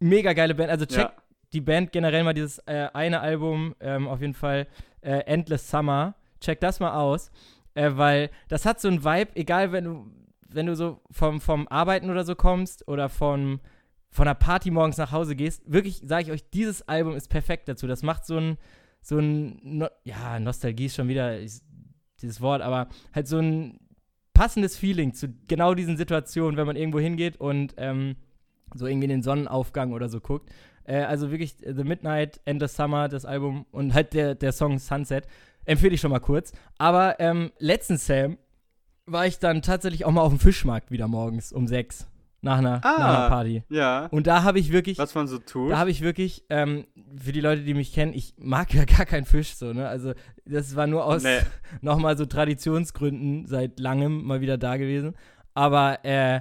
mega geile Band. Also check ja. die Band generell mal dieses äh, eine Album, ähm, auf jeden Fall äh, Endless Summer. Check das mal aus, äh, weil das hat so einen Vibe, egal wenn du, wenn du so vom, vom Arbeiten oder so kommst oder vom, von einer Party morgens nach Hause gehst. Wirklich, sage ich euch, dieses Album ist perfekt dazu. Das macht so ein, so ein, no ja, Nostalgie ist schon wieder dieses Wort, aber halt so ein passendes Feeling zu genau diesen Situationen, wenn man irgendwo hingeht und ähm, so irgendwie in den Sonnenaufgang oder so guckt. Äh, also wirklich äh, The Midnight, End of Summer, das Album und halt der, der Song Sunset. Empfehle ich schon mal kurz. Aber ähm, letztens, Sam, war ich dann tatsächlich auch mal auf dem Fischmarkt wieder morgens um sechs nach einer, Ah. nach einer Party. Ja. Und da habe ich wirklich, Was man so tut. da habe ich wirklich, ähm, für die Leute, die mich kennen, ich mag ja gar keinen Fisch so, ne? Also das war nur aus Nee. nochmal so Traditionsgründen seit langem mal wieder da gewesen. Aber, äh,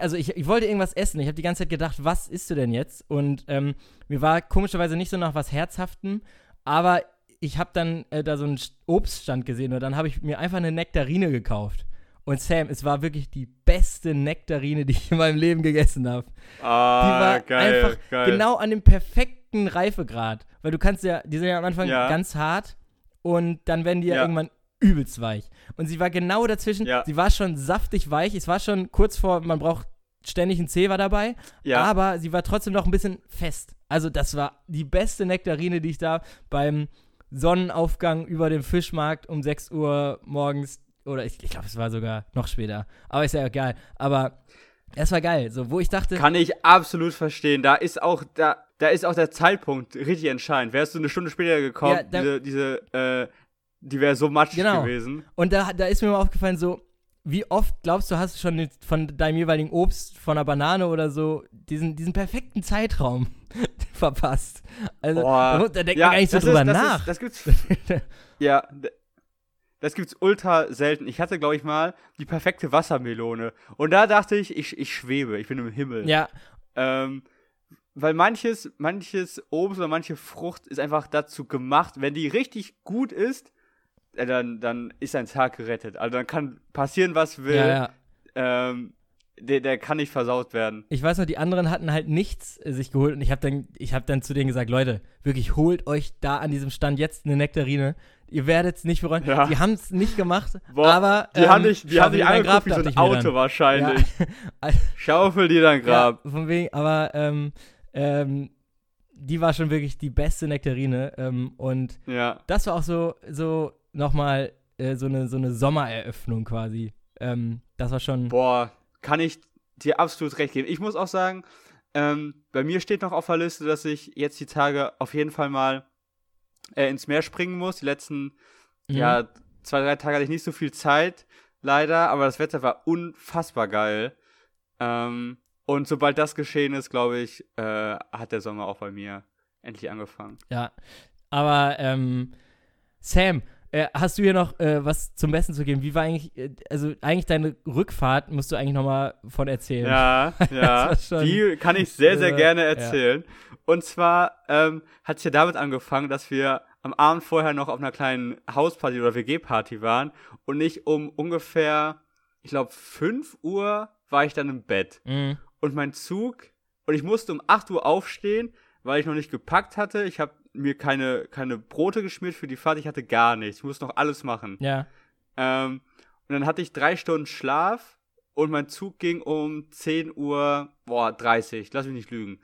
also ich, ich wollte irgendwas essen. Ich habe die ganze Zeit gedacht, was isst du denn jetzt? Und ähm, mir war komischerweise nicht so nach was Herzhaftem, aber ich habe dann äh, da so einen St- Obststand gesehen und dann habe ich mir einfach eine Nektarine gekauft. Und Sam, es war wirklich die beste Nektarine, die ich in meinem Leben gegessen habe. ah, Die war geil, einfach geil. genau an dem perfekten Reifegrad. Weil du kannst ja, die sind ja am Anfang Ja. ganz hart und dann werden die ja, Ja. irgendwann übelst weich. Und sie war genau dazwischen. Ja. Sie war schon saftig weich. Es war schon kurz vor, man braucht ständig einen Zewa dabei. Ja. Aber sie war trotzdem noch ein bisschen fest. Also das war die beste Nektarine, die ich da beim Sonnenaufgang über dem Fischmarkt um 6 Uhr morgens oder ich, ich glaube, es war sogar noch später. Aber ist ja egal. Aber es war geil. So, wo ich dachte, Kann ich absolut verstehen. Da ist auch, da, da ist auch der Zeitpunkt richtig entscheidend. Wärst du eine Stunde später gekommen, Ja, da- diese, diese, äh, die wäre so matschig Genau. gewesen. Und da, da ist mir mal aufgefallen, so, wie oft glaubst du, hast du schon von deinem jeweiligen Obst, von einer Banane oder so, diesen, diesen perfekten Zeitraum verpasst? Also, Boah. da, denkt Ja, man gar nicht so drüber ist, das nach. Ist, das gibt's, ja, das gibt's ultra selten. Ich hatte, glaube ich, mal die perfekte Wassermelone. Und da dachte ich, ich, ich schwebe, ich bin im Himmel. ja, Ähm, weil manches, manches Obst oder manche Frucht ist einfach dazu gemacht, wenn die richtig gut ist, äh, dann, dann ist ein Tag gerettet. Also dann kann passieren, was will. ja, ja. Ähm, der, der kann nicht versaut werden. Ich weiß noch, die anderen hatten halt nichts äh, sich geholt und ich habe dann, ich hab dann zu denen gesagt, Leute, wirklich holt euch da an diesem Stand jetzt eine Nektarine. Ihr werdet es nicht bereuen. Ja. Die haben es nicht gemacht, Boah, aber die ähm, haben dich, die haben dich angeguckt wie so ein Auto wahrscheinlich. Schaufel dir dein Grab. Ja, von wegen, aber ähm, ähm, die war schon wirklich die beste Nektarine ähm, und Ja. das war auch so, so nochmal äh, so, eine, so eine Sommereröffnung quasi. Ähm, das war schon. Boah, kann ich dir absolut recht geben. Ich muss auch sagen, ähm, bei mir steht noch auf der Liste, dass ich jetzt die Tage auf jeden Fall mal äh, ins Meer springen muss. Die letzten, mhm. ja, zwei, drei Tage hatte ich nicht so viel Zeit, leider, aber das Wetter war unfassbar geil. Ähm, und sobald das geschehen ist, glaube ich, äh, hat der Sommer auch bei mir endlich angefangen. Ja, aber ähm, Sam, äh, hast du hier noch äh, was zum Besten zu geben? Wie war eigentlich, äh, also eigentlich deine Rückfahrt, musst du eigentlich nochmal von erzählen. Ja, ja, die kann ich sehr, sehr äh, gerne erzählen. Ja. Und zwar ähm, hat es ja damit angefangen, dass wir am Abend vorher noch auf einer kleinen Hausparty oder WG-Party waren und nicht um ungefähr, ich glaube, 5 Uhr war ich dann im Bett. Mhm. Und mein Zug, und ich musste um 8 Uhr aufstehen, weil ich noch nicht gepackt hatte. Ich habe mir keine, keine Brote geschmiert für die Fahrt, ich hatte gar nichts. Ich musste noch alles machen. Ja. Ähm, und dann hatte ich drei Stunden Schlaf und mein Zug ging um 10 Uhr, boah, 30, lass mich nicht lügen.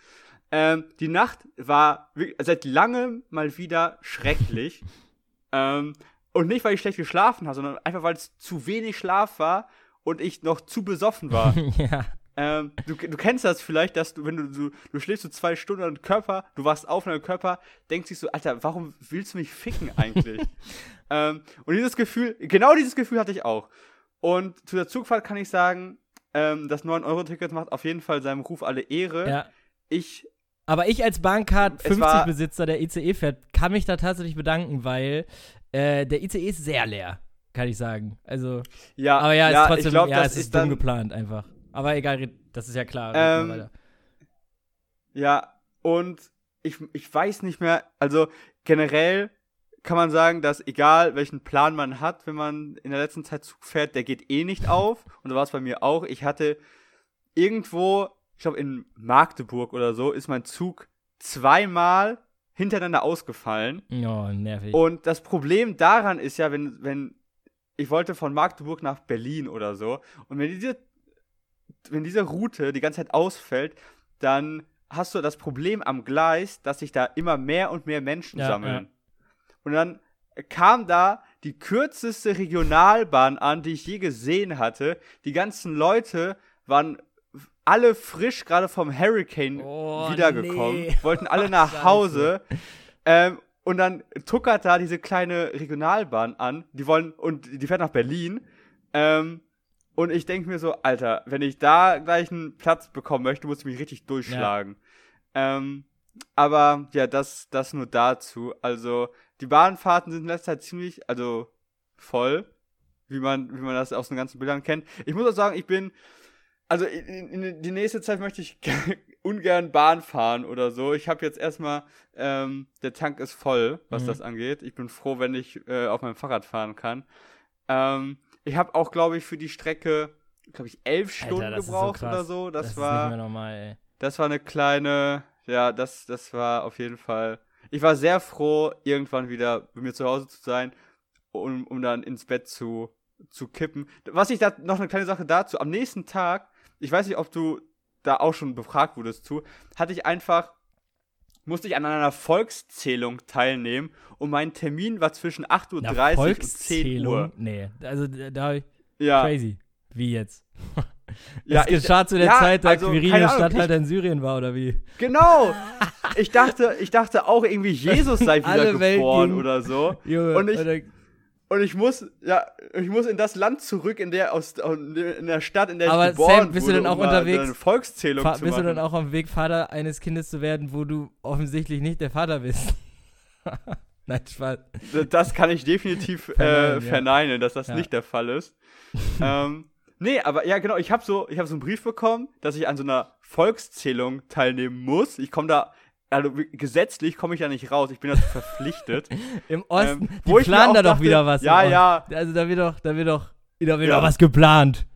Ähm, die Nacht war seit langem mal wieder schrecklich. ähm, und nicht, weil ich schlecht geschlafen habe, sondern einfach, weil es zu wenig Schlaf war und ich noch zu besoffen war. ja. Ähm, du, du kennst das vielleicht, dass du, wenn du, du, du schläfst so zwei Stunden und Körper, du wachst auf und dein Körper denkt sich so, Alter, warum willst du mich ficken eigentlich? ähm, und dieses Gefühl, genau dieses Gefühl hatte ich auch. Und zu der Zugfahrt kann ich sagen, ähm, das 9-Euro-Ticket macht auf jeden Fall seinem Ruf alle Ehre. Ja. Ich aber ich als Bahncard 50-Besitzer der ICE fährt, kann mich da tatsächlich bedanken, weil äh, der ICE ist sehr leer, kann ich sagen. Also, ja, aber ja, ja ist trotzdem, glaub, ja, es ist dumm geplant einfach. Aber egal, das ist ja klar. Ähm, ja, und ich, ich weiß nicht mehr, also generell kann man sagen, dass egal welchen Plan man hat, wenn man in der letzten Zeit Zug fährt, der geht eh nicht auf. Und so war es bei mir auch. Ich hatte irgendwo ich glaube in Magdeburg oder so, ist mein Zug zweimal hintereinander ausgefallen. Oh, nervig. Und das Problem daran ist ja, wenn, wenn ich wollte von Magdeburg nach Berlin oder so, und wenn diese, wenn diese Route die ganze Zeit ausfällt, dann hast du das Problem am Gleis, dass sich da immer mehr und mehr Menschen ja, sammeln. Ja. Und dann kam da die kürzeste Regionalbahn an, die ich je gesehen hatte. Die ganzen Leute waren alle frisch gerade vom Hurricane oh, wiedergekommen, nee. wollten alle nach Hause. Ähm, und dann tuckert da diese kleine Regionalbahn an. Die wollen, und die fährt nach Berlin. Ähm, und ich denke mir so, Alter, wenn ich da gleich einen Platz bekommen möchte, muss ich mich richtig durchschlagen. Ja. Ähm, aber ja, das, das nur dazu. Also, die Bahnfahrten sind in letzter Zeit ziemlich, also voll, wie man, wie man das aus den ganzen Bildern kennt. Ich muss auch sagen, ich bin also in, in, die nächste Zeit möchte ich ungern Bahn fahren oder so. Ich habe jetzt erstmal, ähm, der Tank ist voll, was mhm. das angeht. Ich bin froh, wenn ich äh, auf meinem Fahrrad fahren kann. Ähm, ich habe auch, glaube ich, für die Strecke, glaube ich, elf Stunden Alter, gebraucht so oder so. Das, das war, normal, das war eine kleine, ja, das, das war auf jeden Fall. Ich war sehr froh, irgendwann wieder bei mir zu Hause zu sein, um, um dann ins Bett zu, zu kippen. Was ich da noch eine kleine Sache dazu. Am nächsten Tag ich weiß nicht, ob du da auch schon befragt wurdest zu, hatte ich einfach, musste ich an einer Volkszählung teilnehmen und mein Termin war zwischen 8.30 Uhr und 10 Uhr. Nee, also da ja. crazy. Wie jetzt? Ja, das geschah ich, zu der ja, Zeit, da also, Quirinus Stadthalter in Syrien war, oder wie? Genau! Ich dachte, ich dachte auch irgendwie, Jesus sei wieder geboren oder so. Junge, und ich, und ich muss, ja, ich muss in das Land zurück, in der aus in der Stadt, in der Aber ich geboren Sam, bist wurde, du denn auch um unterwegs, eine Volkszählung fa- zu bist machen. du dann auch am Weg, Vater eines Kindes zu werden, wo du offensichtlich nicht der Vater bist? Nein, Spaß. Das kann ich definitiv äh, verneinen, ja. dass das ja. nicht der Fall ist. ähm, nee, aber ja, genau, ich habe so, ich hab so einen Brief bekommen, dass ich an so einer Volkszählung teilnehmen muss. Ich komme da also gesetzlich komme ich ja nicht raus, ich bin dazu verpflichtet. Im Osten, ähm, die planen da doch wieder was. Ja, ja. Also da wird doch, da wird doch, da wird ja. doch was geplant.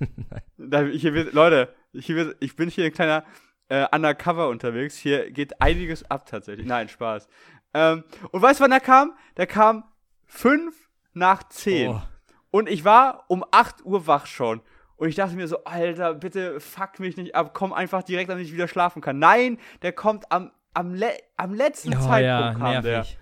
da, hier wird, Leute, hier wird, ich bin hier ein kleiner äh, Undercover unterwegs. Hier geht einiges ab tatsächlich. Nein, Spaß. Ähm, und weißt du, wann der kam? Der kam fünf nach zehn. Oh. Und ich war um 8 Uhr wach schon. Und ich dachte mir so, Alter, bitte fuck mich nicht ab, komm einfach direkt, damit ich wieder schlafen kann. Nein, der kommt am, am, le am letzten oh, Zeitpunkt ja, kam nervig.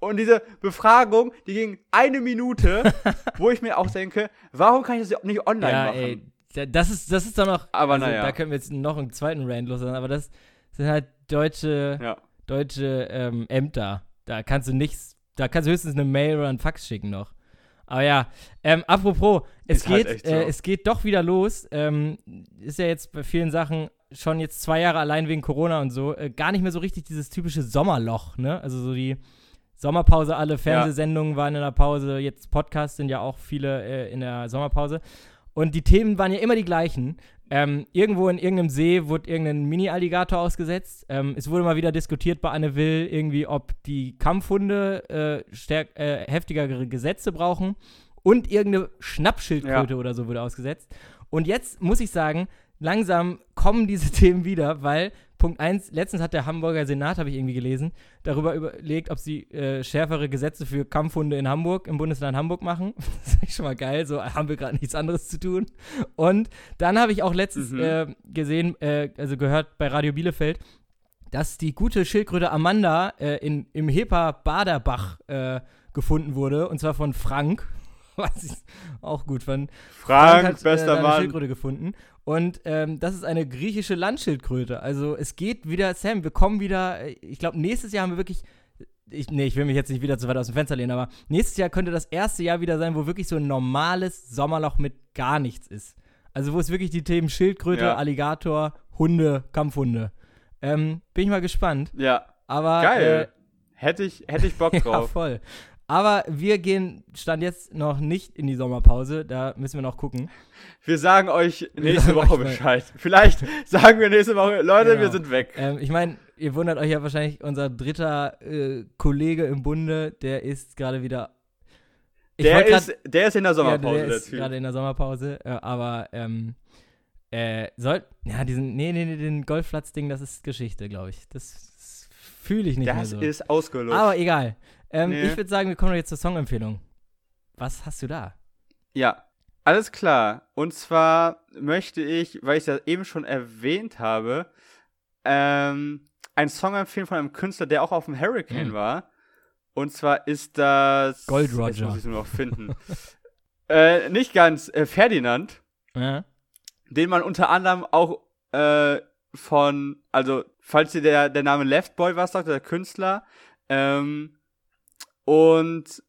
Und diese Befragung, die ging eine Minute, wo ich mir auch denke, warum kann ich das nicht online ja, machen? Ey, das ist, das ist doch noch. Aber also, naja. Da können wir jetzt noch einen zweiten Rand loslassen, aber das sind halt deutsche, Ja. deutsche ähm, Ämter. Da kannst du nichts, da kannst du höchstens eine Mail oder einen Fax schicken noch. Aber ja, ähm, apropos, es Ist halt geht, echt so. äh, es geht doch wieder los. Ähm, ist ja jetzt bei vielen Sachen schon jetzt zwei Jahre allein wegen Corona und so, äh, gar nicht mehr so richtig dieses typische Sommerloch, ne? Also so die Sommerpause, alle Fernsehsendungen waren in der Pause, jetzt Podcasts sind ja auch viele äh, in der Sommerpause. Und die Themen waren ja immer die gleichen. Ähm, irgendwo in irgendeinem See wurde irgendein Mini-Alligator ausgesetzt. Ähm, es wurde mal wieder diskutiert bei Anne Will, irgendwie, ob die Kampfhunde äh, äh, heftigere Gesetze brauchen. Und irgendeine Schnappschildkröte Ja. oder so wurde ausgesetzt. Und jetzt muss ich sagen, langsam kommen diese Themen wieder, weil Punkt 1, letztens hat der Hamburger Senat, habe ich irgendwie gelesen, darüber überlegt, ob sie äh, schärfere Gesetze für Kampfhunde in Hamburg, im Bundesland Hamburg machen. Das ist schon mal geil, so haben wir gerade nichts anderes zu tun. Und dann habe ich auch letztens Mhm. äh, gesehen, äh, also gehört bei Radio Bielefeld, dass die gute Schildkröte Amanda äh, in, im Hepa Baderbach äh, gefunden wurde, und zwar von Frank, was ich auch gut fand. Frank, hat, äh, bester seine Mann. Schildkröte gefunden. Und ähm, das ist eine griechische Landschildkröte. Also es geht wieder, Sam, wir kommen wieder, äh, ich glaube, nächstes Jahr haben wir wirklich, ich, nee, ich will mich jetzt nicht wieder zu weit aus dem Fenster lehnen, aber nächstes Jahr könnte das erste Jahr wieder sein, wo wirklich so ein normales Sommerloch mit gar nichts ist. Also wo es wirklich die Themen Schildkröte, Ja. Alligator, Hunde, Kampfhunde. Ähm, bin ich mal gespannt. Ja, Aber geil. Äh, hätte, ich, hätte ich Bock ja, drauf. voll. Aber wir gehen, stand jetzt noch nicht in die Sommerpause. Da müssen wir noch gucken. Wir sagen euch nächste Woche Bescheid. Vielleicht sagen wir nächste Woche, Leute, Genau. wir sind weg. Ähm, ich meine, ihr wundert euch ja wahrscheinlich, unser dritter äh, Kollege im Bunde, der ist gerade wieder. Der grad- ist, der ist in der ja, Sommerpause, der der, ist gerade in der Sommerpause, äh, aber ähm, äh, soll, ja, diesen, nee, nee, nee, den Golfplatz-Ding, das ist Geschichte, glaube ich. Das, das fühle ich nicht mehr Das so. ist ausgelutscht. aber egal. Ähm, Nee. Ich würde sagen, wir kommen doch jetzt zur Songempfehlung. Was hast du da? Ja, alles klar. Und zwar möchte ich, weil ich es ja eben schon erwähnt habe, ähm, einen Song empfehlen von einem Künstler, der auch auf dem Hurricane Hm. war. Und zwar ist das. Gold Jetzt Roger. muss ich es nur noch finden. äh, nicht ganz. Äh, Ferdinand, Ja? Den man unter anderem auch äh, von, also, falls dir der, der Name Left Boy was sagt, der Künstler, ähm, und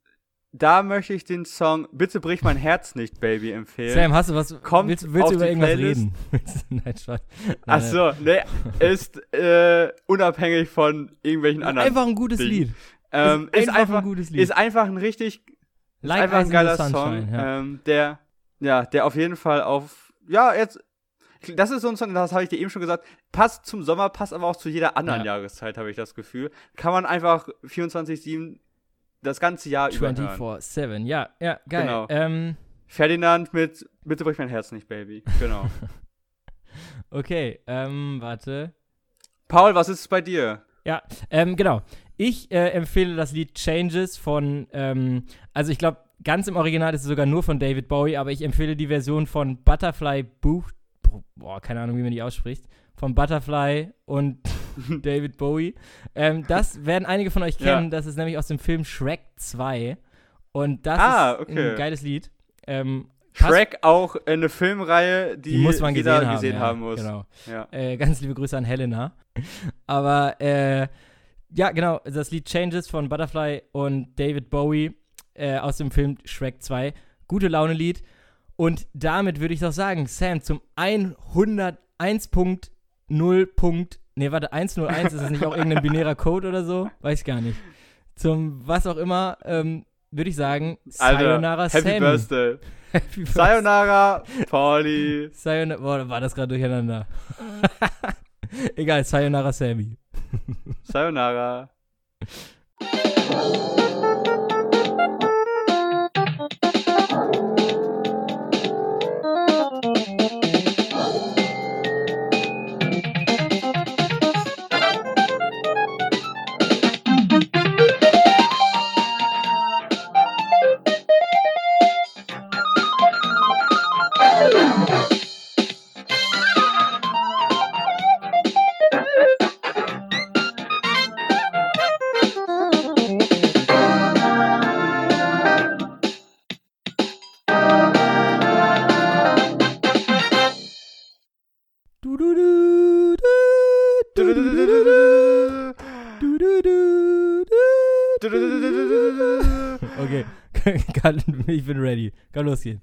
da möchte ich den Song Bitte brich mein Herz nicht, Baby empfehlen. Sam, hast du was? Kommt willst willst du über irgendwas Playlist. reden? Willst du- Nein, Spaß. Ach so, ne, ist äh, unabhängig von irgendwelchen anderen. Einfach ein gutes Ding. Lied. ähm, ist, einfach, ein gutes Lied. ist einfach ein richtig, ist like einfach ein in geiler Sunshine, Song, ja. ähm, der, ja, der auf jeden Fall auf, ja, jetzt, das ist so ein Song, das habe ich dir eben schon gesagt, passt zum Sommer, passt aber auch zu jeder anderen Ja. Jahreszeit, habe ich das Gefühl. Kann man einfach 24-7 das ganze Jahr über hören. 24-7, ja, ja, geil. Genau. Ähm, Ferdinand mit Bitte brich mein Herz nicht, Baby. Genau. okay, ähm, warte. Paul, was ist bei dir? Ja, ähm, genau. Ich äh, empfehle das Lied Changes von, ähm, also ich glaube, ganz im Original ist es sogar nur von David Bowie, aber ich empfehle die Version von Butterfly Buch, boah, keine Ahnung, wie man die ausspricht, von Butterfly und David Bowie. Ähm, das werden einige von euch Ja. kennen, das ist nämlich aus dem Film Shrek 2 und das Ah, ist okay. ein geiles Lied. Ähm, Shrek auch eine Filmreihe, die, die muss man gesehen haben, gesehen ja, haben muss. Genau. Ja. Äh, ganz liebe Grüße an Helena. Aber äh, ja, genau, das Lied Changes von Butterfly und David Bowie äh, aus dem Film Shrek 2. Gute Laune-Lied. Und damit würde ich doch sagen, Sam, zum 101.0. Punkt, nee, warte, 101, ist das nicht auch irgendein binärer Code oder so? Weiß ich gar nicht. Zum was auch immer, ähm, würde ich sagen, Alter, Sayonara Happy Sammy. Birthday. Happy Birthday. Sayonara, Pauli. Sayonara, boah, war das gerade durcheinander. Egal, Sayonara Sammy. Sayonara. Kann, ich bin ready. Kann losgehen.